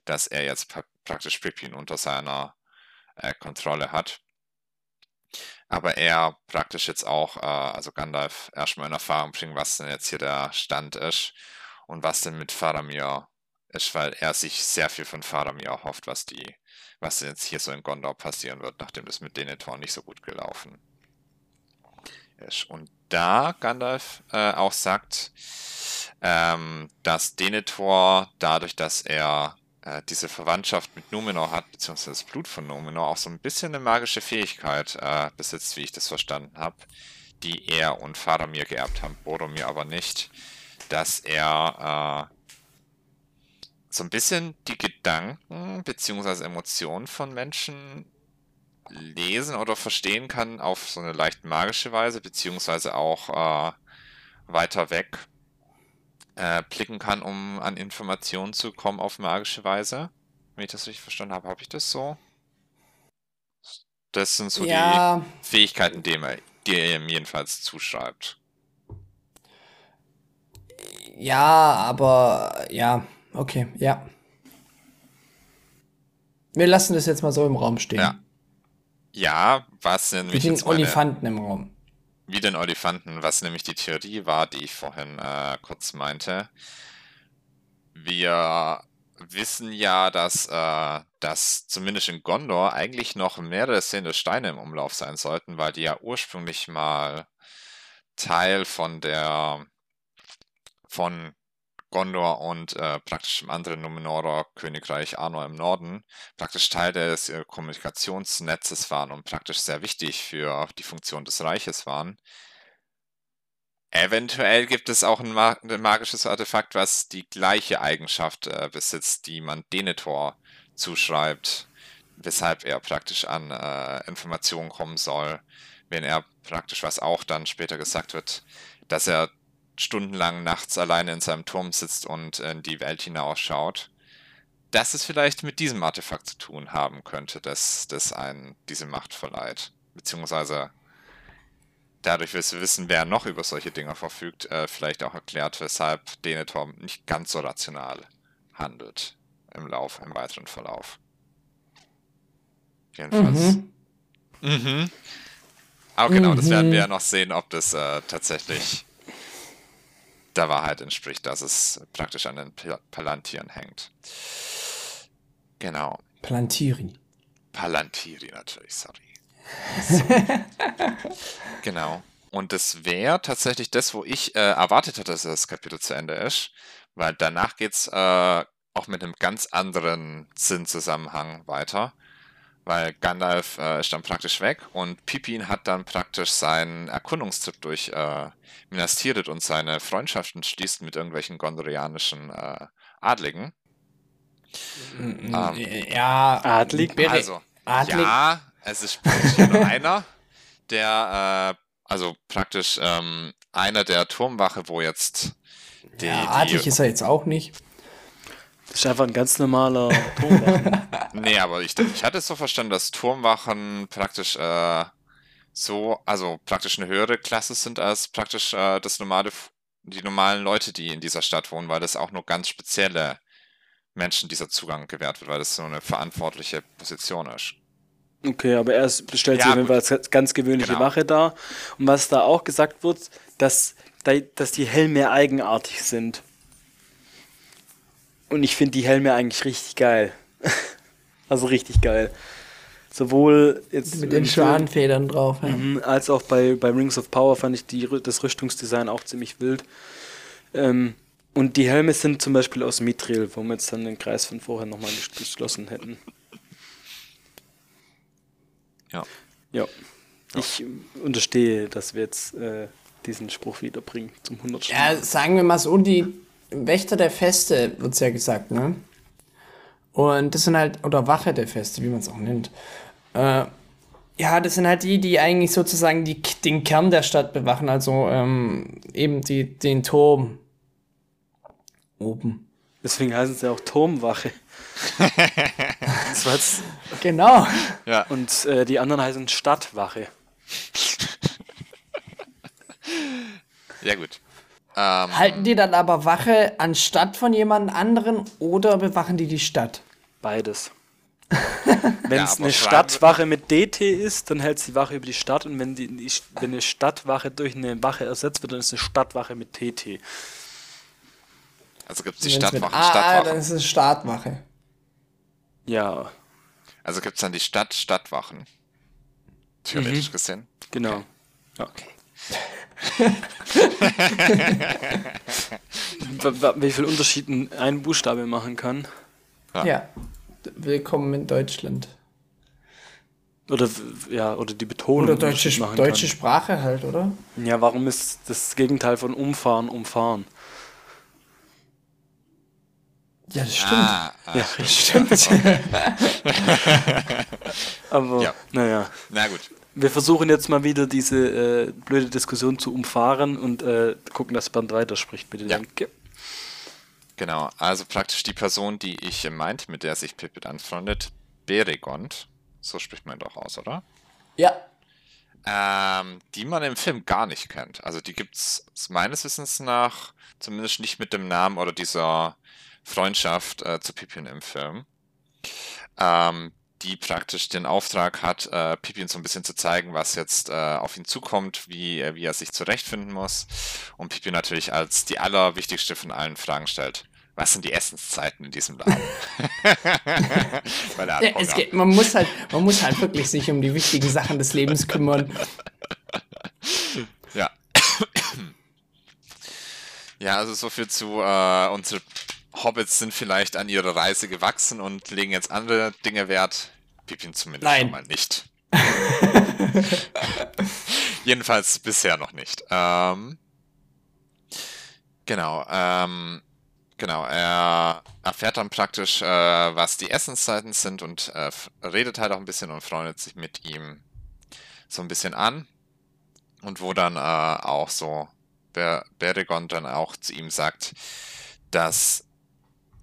dass er jetzt praktisch Pippin unter seiner äh, Kontrolle hat. Aber er praktisch jetzt auch, äh, also Gandalf, erstmal in Erfahrung bringen, was denn jetzt hier der Stand ist und was denn mit Faramir ist, weil er sich sehr viel von Faramir erhofft, was die, was jetzt hier so in Gondor passieren wird, nachdem das mit Denethor nicht so gut gelaufen ist. Und da Gandalf äh, auch sagt, ähm, dass Denethor dadurch, dass er äh, diese Verwandtschaft mit Numenor hat, beziehungsweise das Blut von Numenor, auch so ein bisschen eine magische Fähigkeit äh, besitzt, wie ich das verstanden habe, die er und Faramir geerbt haben, Boromir aber nicht, dass er äh, so ein bisschen die Gedanken beziehungsweise Emotionen von Menschen lesen oder verstehen kann auf so eine leicht magische Weise, beziehungsweise auch äh, weiter weg äh, blicken kann, um an Informationen zu kommen auf magische Weise. Wenn ich das richtig verstanden habe, habe ich das so? Das sind so Ja. die Fähigkeiten, die er, die er ihm jedenfalls zuschreibt. Ja, aber ja, okay, ja. Wir lassen das jetzt mal so im Raum stehen. Ja. Ja, was nämlich Wie den jetzt meine- Olifanten im Raum. Wie den Olifanten, was nämlich die Theorie war, die ich vorhin äh, kurz meinte. Wir wissen ja, dass, äh, dass zumindest in Gondor eigentlich noch mehrere sehende Steine im Umlauf sein sollten, weil die ja ursprünglich mal Teil von der von Gondor und äh, praktisch im anderen Numenorer Königreich Arnor im Norden praktisch Teil des äh, Kommunikationsnetzes waren und praktisch sehr wichtig für die Funktion des Reiches waren. Eventuell gibt es auch ein, ma ein magisches Artefakt, was die gleiche Eigenschaft äh, besitzt, die man Denethor zuschreibt, weshalb er praktisch an äh, Informationen kommen soll, wenn er praktisch, was auch dann später gesagt wird, dass er stundenlang nachts alleine in seinem Turm sitzt und in die Welt hinausschaut. Dass es vielleicht mit diesem Artefakt zu tun haben könnte, dass das einen diese Macht verleiht. Beziehungsweise dadurch, dass wir wissen, wer noch über solche Dinge verfügt, äh, vielleicht auch erklärt, weshalb Denethor nicht ganz so rational handelt im Lauf, im weiteren Verlauf. Jedenfalls. Mhm. Mhm. Aber genau, das werden Mhm. wir ja noch sehen, ob das äh, tatsächlich der Wahrheit entspricht, dass es praktisch an den Pal- Palantiren hängt. Genau. Plantiri. Palantiri natürlich, sorry. So. genau. Und das wäre tatsächlich das, wo ich äh, erwartet hätte, dass das Kapitel zu Ende ist, weil danach geht's äh, auch mit einem ganz anderen Sinnzusammenhang weiter, weil Gandalf äh, ist dann praktisch weg und Pippin hat dann praktisch seinen Erkundungstrip durch äh, Minas Tirith und seine Freundschaften schließt mit irgendwelchen gondorianischen äh, Adligen. Ähm, ja, Adlig? Also, Adlig- ja, es ist praktisch hier nur einer, der, äh, also praktisch ähm, einer der Turmwache, wo jetzt die, ja, adlig die ist er jetzt auch nicht. Das ist einfach ein ganz normaler Turmwachen. Nee, aber ich, ich hatte es so verstanden, dass Turmwachen praktisch äh, so, also praktisch eine höhere Klasse sind als praktisch äh, das normale, die normalen Leute, die in dieser Stadt wohnen, weil das auch nur ganz spezielle Menschen dieser Zugang gewährt wird, weil das so eine verantwortliche Position ist. Okay, aber er stellt Ja, sich auf jeden. Fall als ganz gewöhnliche Genau. Wache dar. Und was da auch gesagt wird, dass, da- dass die Helme eigenartig sind. Und ich finde die Helme eigentlich richtig geil. also richtig geil. Sowohl jetzt Mit den Schwanfedern drauf. Ja. Mhm, als auch bei, bei Rings of Power fand ich die, das Rüstungsdesign auch ziemlich wild. Ähm, und die Helme sind zum Beispiel aus Mithril, wo wir jetzt dann den Kreis von vorher nochmal ges- geschlossen hätten. Ja. Ja. Ich unterstehe, dass wir jetzt äh, diesen Spruch wiederbringen zum 100. Ja, sagen wir mal so, die Wächter der Feste, wird's ja gesagt, ne? Und das sind halt, oder Wache der Feste, wie man es auch nennt. Äh, ja, das sind halt die, die eigentlich sozusagen die, den Kern der Stadt bewachen, also ähm, eben die, den Turm. Oben. Deswegen heißen sie auch Turmwache. das war jetzt, Genau. Ja. und äh, die anderen heißen Stadtwache. Ja, gut. Ähm, Halten die dann aber Wache anstatt von jemand anderen oder bewachen die die Stadt? Beides. Wenn Ja, es aber eine Stadtwache mit DT ist, dann hält sie Wache über die Stadt und wenn, die, die, wenn eine Stadtwache durch eine Wache ersetzt wird, dann ist es eine Stadtwache mit TT. also gibt es die Wenn's mit Stadtwachen, A, dann ist es Stadtwache. Ja, Also gibt es dann die Stadt, Stadtwachen. Theoretisch gesehen. genau. Ja. Wa- wa- Wie viel Unterschied ein- Buchstabe machen kann. Ja. Ja. Willkommen in Deutschland. Oder ja, oder die Betonung Oder deutsche, deutsche Sprache halt, oder? Kann. Ja, warum ist das Gegenteil von umfahren umfahren? Ja, das stimmt. Ah, ah, Ja, Stimmt. Aber Ja. naja. na gut. Wir versuchen jetzt mal wieder diese äh, blöde Diskussion zu umfahren und äh, gucken, dass Bernd weiterspricht, bitte. Ja. Danke. Genau, also praktisch die Person, die ich meinte, mit der sich Pippin anfreundet, Beregond, so spricht man doch aus, oder? Ja. Ähm, die man im Film gar nicht kennt. Also die gibt's meines Wissens nach zumindest nicht mit dem Namen oder dieser Freundschaft äh, zu Pippin im Film. Ähm, die praktisch den Auftrag hat, äh, Pippin so ein bisschen zu zeigen, was jetzt äh, auf ihn zukommt, wie, äh, wie er sich zurechtfinden muss. Und Pippin natürlich als die allerwichtigste von allen Fragen stellt. Was sind die Essenszeiten in diesem Laden? Ja, geht, man, muss halt, man muss halt wirklich sich um die wichtigen Sachen des Lebens kümmern. Ja. Ja, also so viel zu äh, unsere Hobbits sind vielleicht an ihrer Reise gewachsen und legen jetzt andere Dinge wert. Pippin zumindest Nein. schon mal nicht. Jedenfalls bisher noch nicht. Ähm, genau. Ähm, genau. Er erfährt dann praktisch, äh, was die Essenszeiten sind und äh, redet halt auch ein bisschen und freundet sich mit ihm so ein bisschen an. Und wo dann äh, auch so Ber Beregon dann auch zu ihm sagt, dass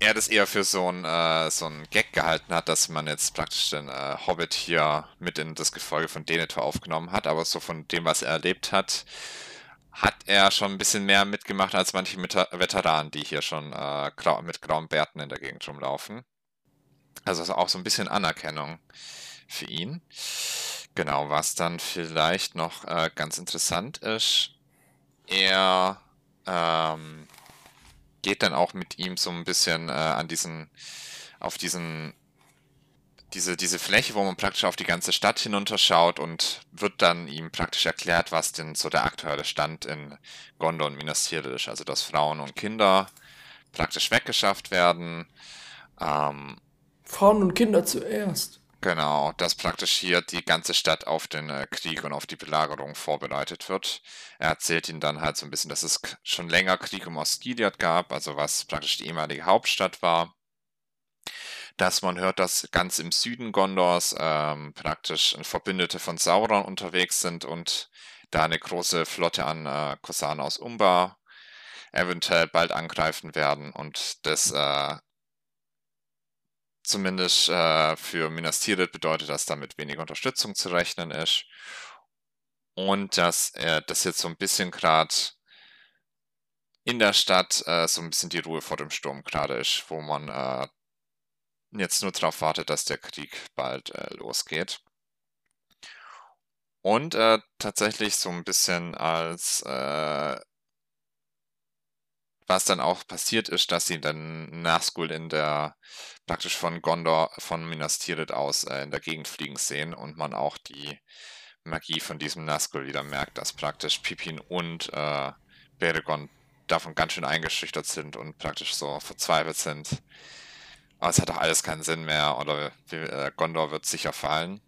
er das eher für so ein, äh, so ein Gag gehalten hat, dass man jetzt praktisch den äh, Hobbit hier mit in das Gefolge von Denethor aufgenommen hat, aber so von dem, was er erlebt hat, hat er schon ein bisschen mehr mitgemacht als manche Veteranen, die hier schon äh, grau mit grauen Bärten in der Gegend rumlaufen. Also auch so ein bisschen Anerkennung für ihn. Genau, was dann vielleicht noch äh, ganz interessant ist, er ähm, geht dann auch mit ihm so ein bisschen äh, an diesen, auf diesen, diese, diese Fläche, wo man praktisch auf die ganze Stadt hinunterschaut und wird dann ihm praktisch erklärt, was denn so der aktuelle Stand in Gondor und Minas Tirith ist. Also, dass Frauen und Kinder praktisch weggeschafft werden. Ähm, Frauen und Kinder zuerst. Genau, dass praktisch hier die ganze Stadt auf den äh, Krieg und auf die Belagerung vorbereitet wird. Er erzählt ihnen dann halt so ein bisschen, dass es schon länger Krieg um Osgiliath gab, also was praktisch die ehemalige Hauptstadt war. Dass man hört, dass ganz im Süden Gondors ähm, praktisch Verbündete von Sauron unterwegs sind und da eine große Flotte an äh, Kosanen aus Umbar eventuell bald angreifen werden und das äh, Zumindest äh, für Minas Tirith bedeutet das damit weniger Unterstützung zu rechnen ist. Und dass er das jetzt so ein bisschen gerade in der Stadt äh, so ein bisschen die Ruhe vor dem Sturm gerade ist, wo man äh, jetzt nur darauf wartet, dass der Krieg bald äh, losgeht. Und äh, tatsächlich so ein bisschen als äh, was dann auch passiert ist, dass sie dann Nazgul in der praktisch von Gondor, von Minas Tirith aus äh, in der Gegend fliegen sehen und man auch die Magie von diesem Nazgul wieder merkt, dass praktisch Pippin und äh, Beregon davon ganz schön eingeschüchtert sind und praktisch so verzweifelt sind. Aber es hat doch alles keinen Sinn mehr oder äh, Gondor wird sicher fallen.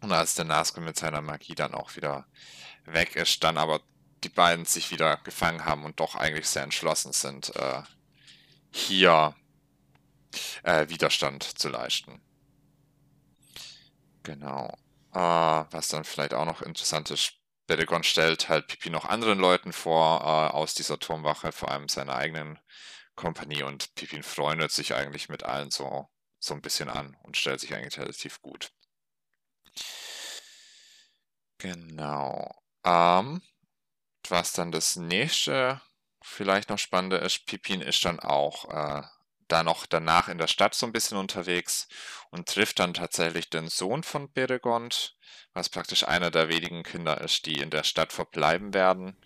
Und als der Nazgul mit seiner Magie dann auch wieder weg ist, dann aber die beiden sich wieder gefangen haben und doch eigentlich sehr entschlossen sind, äh, hier äh, Widerstand zu leisten. Genau. Äh, was dann vielleicht auch noch interessant ist, Bedegon stellt halt Pipi noch anderen Leuten vor äh, aus dieser Turmwache, vor allem seiner eigenen Kompanie und Pippin freundet sich eigentlich mit allen so, so ein bisschen an und stellt sich eigentlich relativ gut. Genau. Ähm, was dann das nächste vielleicht noch spannende ist, Pippin ist dann auch äh, da noch danach in der Stadt so ein bisschen unterwegs und trifft dann tatsächlich den Sohn von Beregond, was praktisch einer der wenigen Kinder ist, die in der Stadt verbleiben werden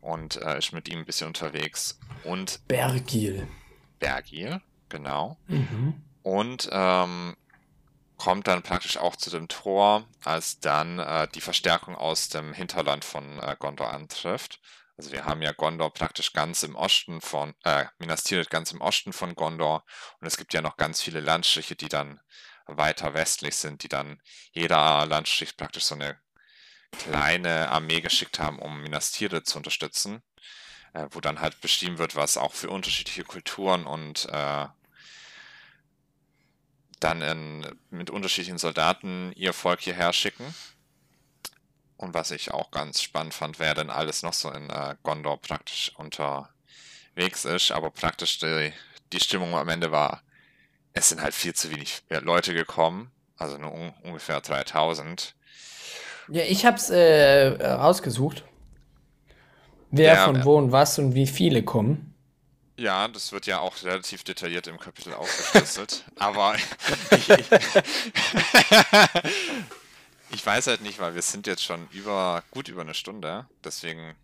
und äh, ist mit ihm ein bisschen unterwegs. Und Bergil. Bergil, genau. Mhm. Und ähm, kommt dann praktisch auch zu dem Tor, als dann äh, die Verstärkung aus dem Hinterland von äh, Gondor antrifft. Also wir haben ja Gondor praktisch ganz im Osten von, äh, Minas Tirith ganz im Osten von Gondor und es gibt ja noch ganz viele Landstriche, die dann weiter westlich sind, die dann jeder Landstrich praktisch so eine kleine Armee geschickt haben, um Minas Tirith zu unterstützen, äh, wo dann halt beschrieben wird, was auch für unterschiedliche Kulturen und äh, dann in, mit unterschiedlichen Soldaten ihr Volk hierher schicken. Und was ich auch ganz spannend fand, wer denn alles noch so in äh, Gondor praktisch unterwegs ist. Aber praktisch die, die Stimmung am Ende war, es sind halt viel zu wenig Leute gekommen. Also nur un ungefähr 3000. Ja, ich hab's äh, rausgesucht. Wer ja, von wo und was und wie viele kommen. Ja, das wird ja auch relativ detailliert im Kapitel aufgeschlüsselt. aber ich, ich, ich, weiß halt nicht, weil wir sind jetzt schon über gut über eine Stunde. Deswegen.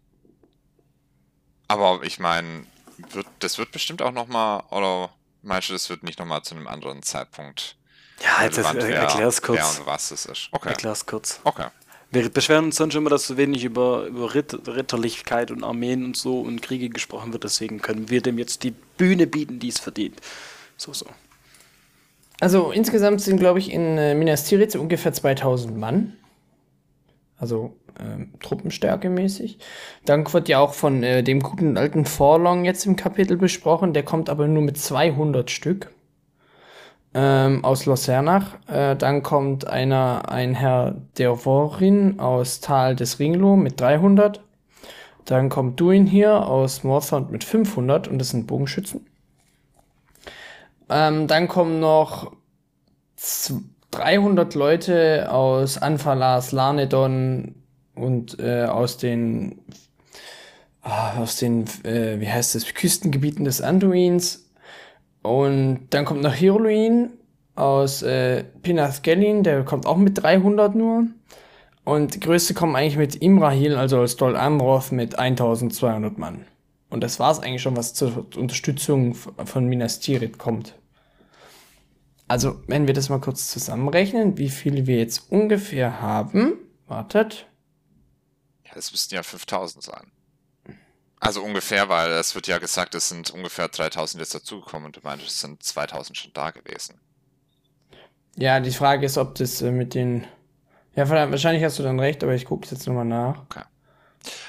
Aber ich meine, wird, das wird bestimmt auch nochmal, oder meinst du, das wird nicht nochmal zu einem anderen Zeitpunkt? Ja, jetzt erklär's kurz. Wer und was es ist. Okay. Erklär's kurz. Okay. Wir beschweren uns sonst immer, dass so wenig über, über Ritterlichkeit und Armeen und so und Kriege gesprochen wird. Deswegen können wir dem jetzt die Bühne bieten, die es verdient. So, so. Also insgesamt sind, glaube ich, in äh, Minas Tirith ungefähr 2000 Mann. Also ähm, Truppenstärke mäßig. Dann wird ja auch von äh, dem guten alten Forlong jetzt im Kapitel besprochen. Der kommt aber nur mit 200 Stück ähm, aus Losernach. Äh, dann kommt einer, ein Herr Dervorin aus Tal des Ringlo mit 300. Dann kommt Duin hier aus Morthond mit 500 und das sind Bogenschützen. Ähm, dann kommen noch 300 Leute aus Anfalas, Larnedon und äh, aus den ah, aus den äh, wie heißt es Küstengebieten des Anduins und dann kommt noch Heroin aus äh, Pinaskelin, der kommt auch mit 300 nur. Und die größte kommen eigentlich mit Imrahil, also als Dol Amroth, mit 1200 Mann. Und das war es eigentlich schon, was zur Unterstützung von Minas Tirith kommt. Also, wenn wir das mal kurz zusammenrechnen, wie viele wir jetzt ungefähr haben. Wartet. Ja, das müssten ja 5000 sein. Also ungefähr, weil es wird ja gesagt, es sind ungefähr 3000 jetzt dazugekommen und du meintest, es sind 2000 schon da gewesen. Ja, die Frage ist, ob das äh, mit den. Ja, wahrscheinlich hast du dann recht, aber ich gucke es jetzt nochmal nach. Okay.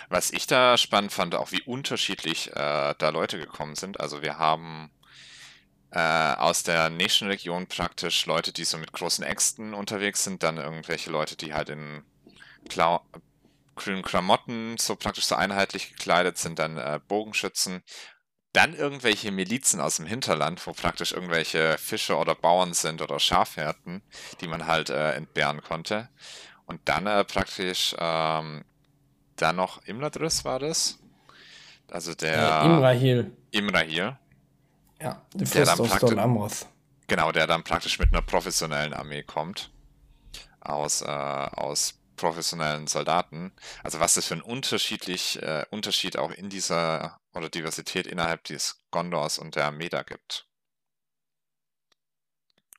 Was ich da spannend fand, auch wie unterschiedlich äh, da Leute gekommen sind. Also wir haben äh, aus der Nation-Region praktisch Leute, die so mit großen Äxten unterwegs sind, dann irgendwelche Leute, die halt in Klau grünen Klamotten so praktisch so einheitlich gekleidet sind, dann äh, Bogenschützen, dann irgendwelche Milizen aus dem Hinterland, wo praktisch irgendwelche Fischer oder Bauern sind oder Schafhärten, die man halt äh, entbehren konnte. Und dann äh, praktisch ähm, dann noch Imladris war das. Also der. Äh, Imrahil. Imrahil. Ja, der Fürst aus Don Amroth. Genau, der dann praktisch mit einer professionellen Armee kommt. Aus, äh, aus professionellen Soldaten. Also was das für ein unterschiedlich, äh, Unterschied auch in dieser oder Diversität innerhalb des Gondors und der Armee da gibt.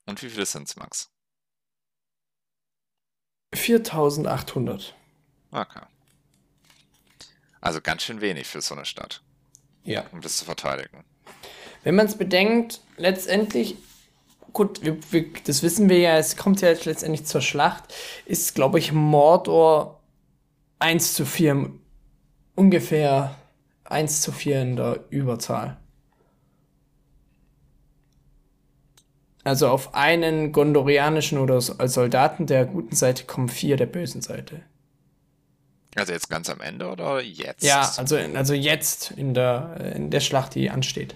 Und wie viele sind es, Max? 4800. Okay. Also ganz schön wenig für so eine Stadt. Ja. Um das zu verteidigen. Wenn man es bedenkt, letztendlich gut, wir, wir, das wissen wir ja, es kommt ja jetzt letztendlich zur Schlacht, ist, glaube ich, Mordor 1 zu 4, ungefähr 1 zu 4 in der Überzahl. Also auf einen gondorianischen oder Soldaten der guten Seite kommen vier der bösen Seite. Also jetzt ganz am Ende oder jetzt? Ja, also, also jetzt in der, in der Schlacht, die ansteht.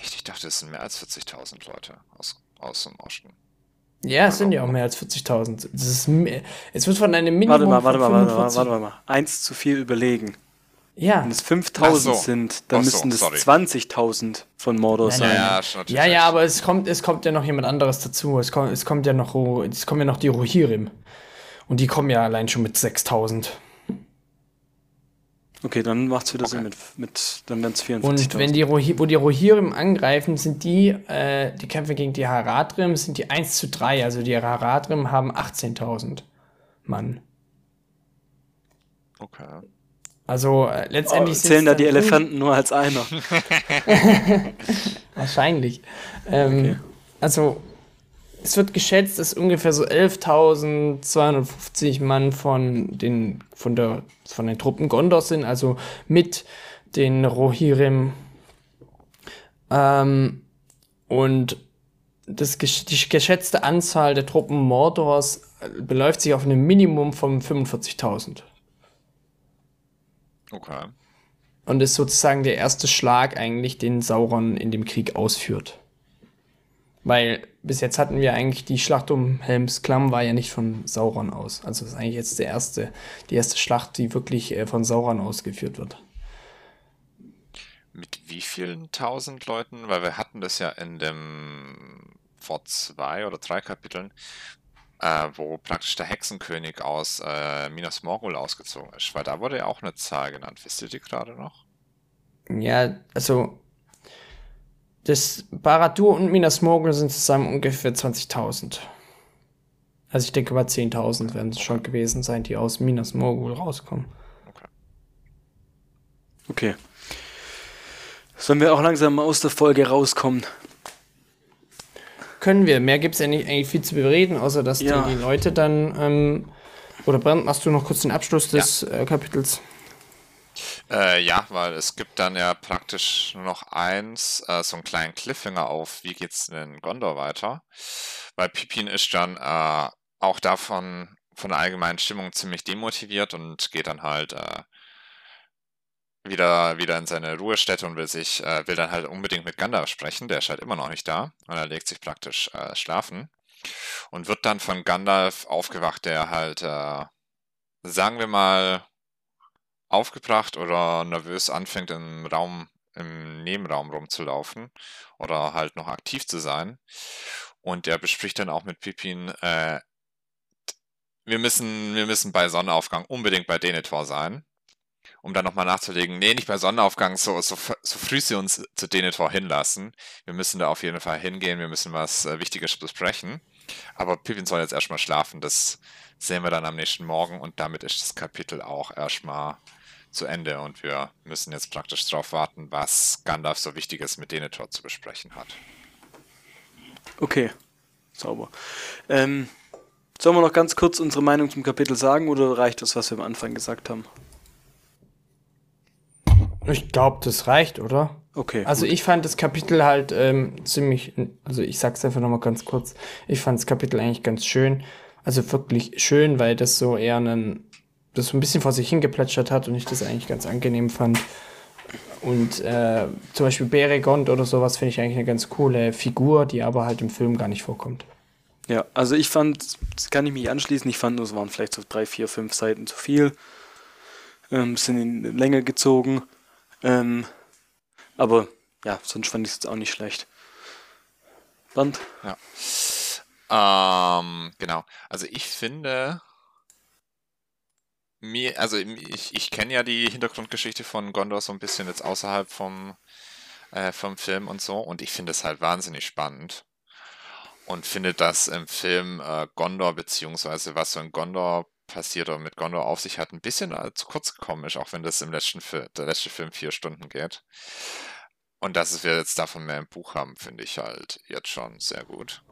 Echt? Ich dachte, es sind mehr als 40.000 Leute aus aus dem Osten. Ja, es sind ja auch mehr als 40.000. Es wird von einem Minimum. Warte mal, warte mal, warte mal, warte mal. Eins zu viel überlegen. Ja. Wenn es 5000 so. sind, dann so, müssen es 20.000 von Mordor sein. Ja, ja, ja, aber es kommt, es kommt ja noch jemand anderes dazu. Es kommt, es kommt ja noch, es kommen ja noch die Rohirrim. Und die kommen ja allein schon mit 6000. Okay, dann macht es wieder okay. Sinn mit, mit dann wären es 44. Und wenn die Rohi, wo die Rohirrim angreifen, sind die, äh, die Kämpfe gegen die Haradrim, sind die 1 zu 3. Also die Haradrim haben 18.000 Mann. Okay. Also äh, letztendlich oh, zählen da die Elefanten nur als einer. Wahrscheinlich. Ähm, okay. Also es wird geschätzt, dass ungefähr so 11.250 Mann von den, von, der, von den Truppen Gondor sind, also mit den Rohirrim. Ähm, und das, die geschätzte Anzahl der Truppen Mordors beläuft sich auf ein Minimum von 45.000. Okay. Und ist sozusagen der erste Schlag eigentlich, den Sauron in dem Krieg ausführt. Weil bis jetzt hatten wir eigentlich die Schlacht um Helms Klamm war ja nicht von Sauron aus. Also das ist eigentlich jetzt der erste, die erste Schlacht, die wirklich äh, von Sauron ausgeführt wird. mit wie vielen tausend Leuten? Weil wir hatten das ja in dem vor zwei oder drei Kapiteln, äh, wo praktisch der Hexenkönig aus äh, Minas Morgul ausgezogen ist. Weil da wurde ja auch eine Zahl genannt. Wisst ihr die gerade noch? Ja, also das Baradur und Minas Morgul sind zusammen ungefähr 20.000. Also ich denke mal 10.000 werden es schon gewesen sein, die aus Minas Morgul rauskommen. Okay. Okay. Sollen wir auch langsam aus der Folge rauskommen? Können wir. Mehr gibt es ja nicht eigentlich viel zu bereden, außer dass Ja. die, die Leute dann. Ähm, oder Bernd, machst du noch kurz den Abschluss des äh, Kapitels? Äh, ja, weil es gibt dann ja praktisch nur noch eins, äh, so einen kleinen Cliffhanger auf, wie geht's in Gondor weiter. Weil Pippin ist dann äh, auch davon, von der allgemeinen Stimmung ziemlich demotiviert und geht dann halt äh, wieder, wieder in seine Ruhestätte und will sich, äh, will dann halt unbedingt mit Gandalf sprechen, der ist halt immer noch nicht da. Und er legt sich praktisch äh, schlafen. Und wird dann von Gandalf aufgewacht, der halt, sagen wir mal, aufgebracht oder nervös anfängt im Raum, im Nebenraum rumzulaufen oder halt noch aktiv zu sein. Und er bespricht dann auch mit Pippin, äh, wir müssen, wir müssen bei Sonnenaufgang unbedingt bei Denethor sein. Um dann nochmal nachzulegen, nee, nicht bei Sonnenaufgang, so, so, so früh sie uns zu Denethor hinlassen. Wir müssen da auf jeden Fall hingehen, wir müssen was äh, Wichtiges besprechen. Aber Pippin soll jetzt erstmal schlafen, das sehen wir dann am nächsten Morgen und damit ist das Kapitel auch erstmal zu Ende und wir müssen jetzt praktisch darauf warten, was Gandalf so Wichtiges mit Denethor zu besprechen hat. Okay. Sauber. Ähm, sollen wir noch ganz kurz unsere Meinung zum Kapitel sagen oder reicht das, was wir am Anfang gesagt haben? Ich glaube, das reicht, oder? Okay. Also gut. ich fand das Kapitel halt ähm, ziemlich, also ich sag's einfach nochmal ganz kurz, ich fand das Kapitel eigentlich ganz schön. Also wirklich schön, weil das so eher einen, das so ein bisschen vor sich hingeplätschert hat und ich das eigentlich ganz angenehm fand. Und äh, zum Beispiel Beregond oder sowas finde ich eigentlich eine ganz coole Figur, die aber halt im Film gar nicht vorkommt. Ja, also ich fand, das kann ich mich anschließen, ich fand, es waren vielleicht so drei, vier, fünf Seiten zu viel. Ähm, sind in Länge gezogen. Ähm, aber ja, sonst fand ich es jetzt auch nicht schlecht. Band? Ähm, genau. Also ich finde, mir, also ich, ich kenne ja die Hintergrundgeschichte von Gondor so ein bisschen jetzt außerhalb vom, äh, vom Film und so und ich finde es halt wahnsinnig spannend und finde, dass im Film äh, Gondor beziehungsweise was so in Gondor passiert oder mit Gondor auf sich hat, ein bisschen äh, zu kurz gekommen ist, auch wenn das im letzten Film, der letzte Film vier Stunden geht. Und dass wir jetzt davon mehr im Buch haben, finde ich halt jetzt schon sehr gut.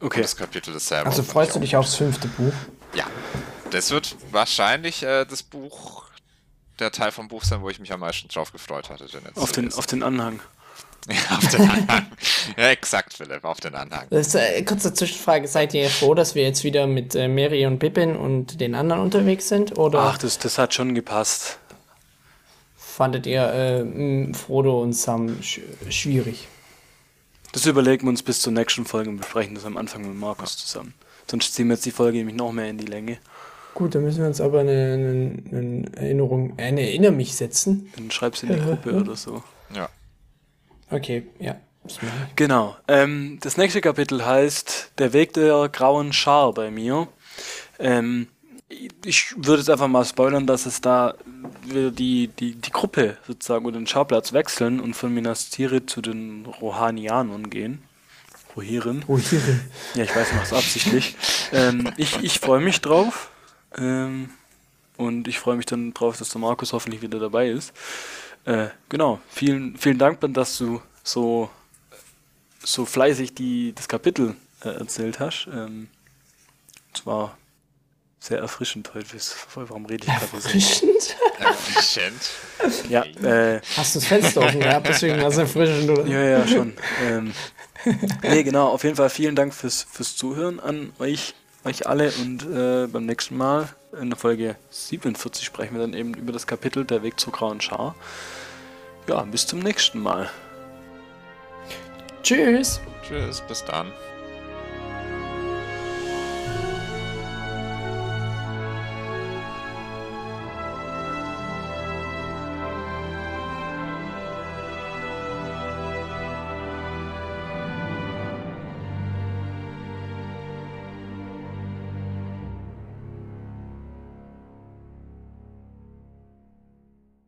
Und Okay. das Kapitel ist selber. Also freust du dich aufs fünfte Buch? Ja. Das wird wahrscheinlich äh, das Buch, der Teil vom Buch sein, wo ich mich am meisten drauf gefreut hatte. Auf zu den, auf den Anhang. ja, auf den Anhang. ja, exakt, Philipp, auf den Anhang. Das ist, äh, kurze Zwischenfrage, seid ihr froh, dass wir jetzt wieder mit äh, Mary und Pippin und den anderen unterwegs sind? Oder Ach, das, das hat schon gepasst. fandet ihr äh, Frodo und Sam sch schwierig? Das überlegen wir uns bis zur nächsten Folge und besprechen das am Anfang mit Markus zusammen. Sonst ziehen wir jetzt die Folge nämlich noch mehr in die Länge. Gut, dann müssen wir uns aber eine, eine, eine Erinnerung, eine Erinner mich setzen. Dann schreib's in die Gruppe oder so. Ja. Okay, ja. Genau. Ähm, das nächste Kapitel heißt Der Weg der grauen Schar bei mir. Ähm, ich würde jetzt einfach mal spoilern, dass es da wieder die, die, die Gruppe sozusagen oder den Schauplatz wechseln und von Minas Tirith zu den Rohanianern gehen. Rohirrim. Oh, hier. Ja, ich weiß, ich mach's absichtlich. ähm, ich ich freue mich drauf. Ähm, und ich freue mich dann drauf, dass der Markus hoffentlich wieder dabei ist. Äh, genau. Vielen, vielen Dank, Ben, dass du so, so fleißig die, das Kapitel äh, erzählt hast. Ähm, es war sehr erfrischend heute. Warum rede ich gerade so? Erfrischend? Erfrischend. Ja, äh, Hast du das Fenster offen gehabt, deswegen war es erfrischend, oder? Ja, ja, schon. ähm, nee, genau, auf jeden Fall vielen Dank fürs, fürs Zuhören an euch, euch alle und äh, beim nächsten Mal in der Folge 47 sprechen wir dann eben über das Kapitel Der Weg zur grauen Schar. Ja, bis zum nächsten Mal. Tschüss. Tschüss, bis dann.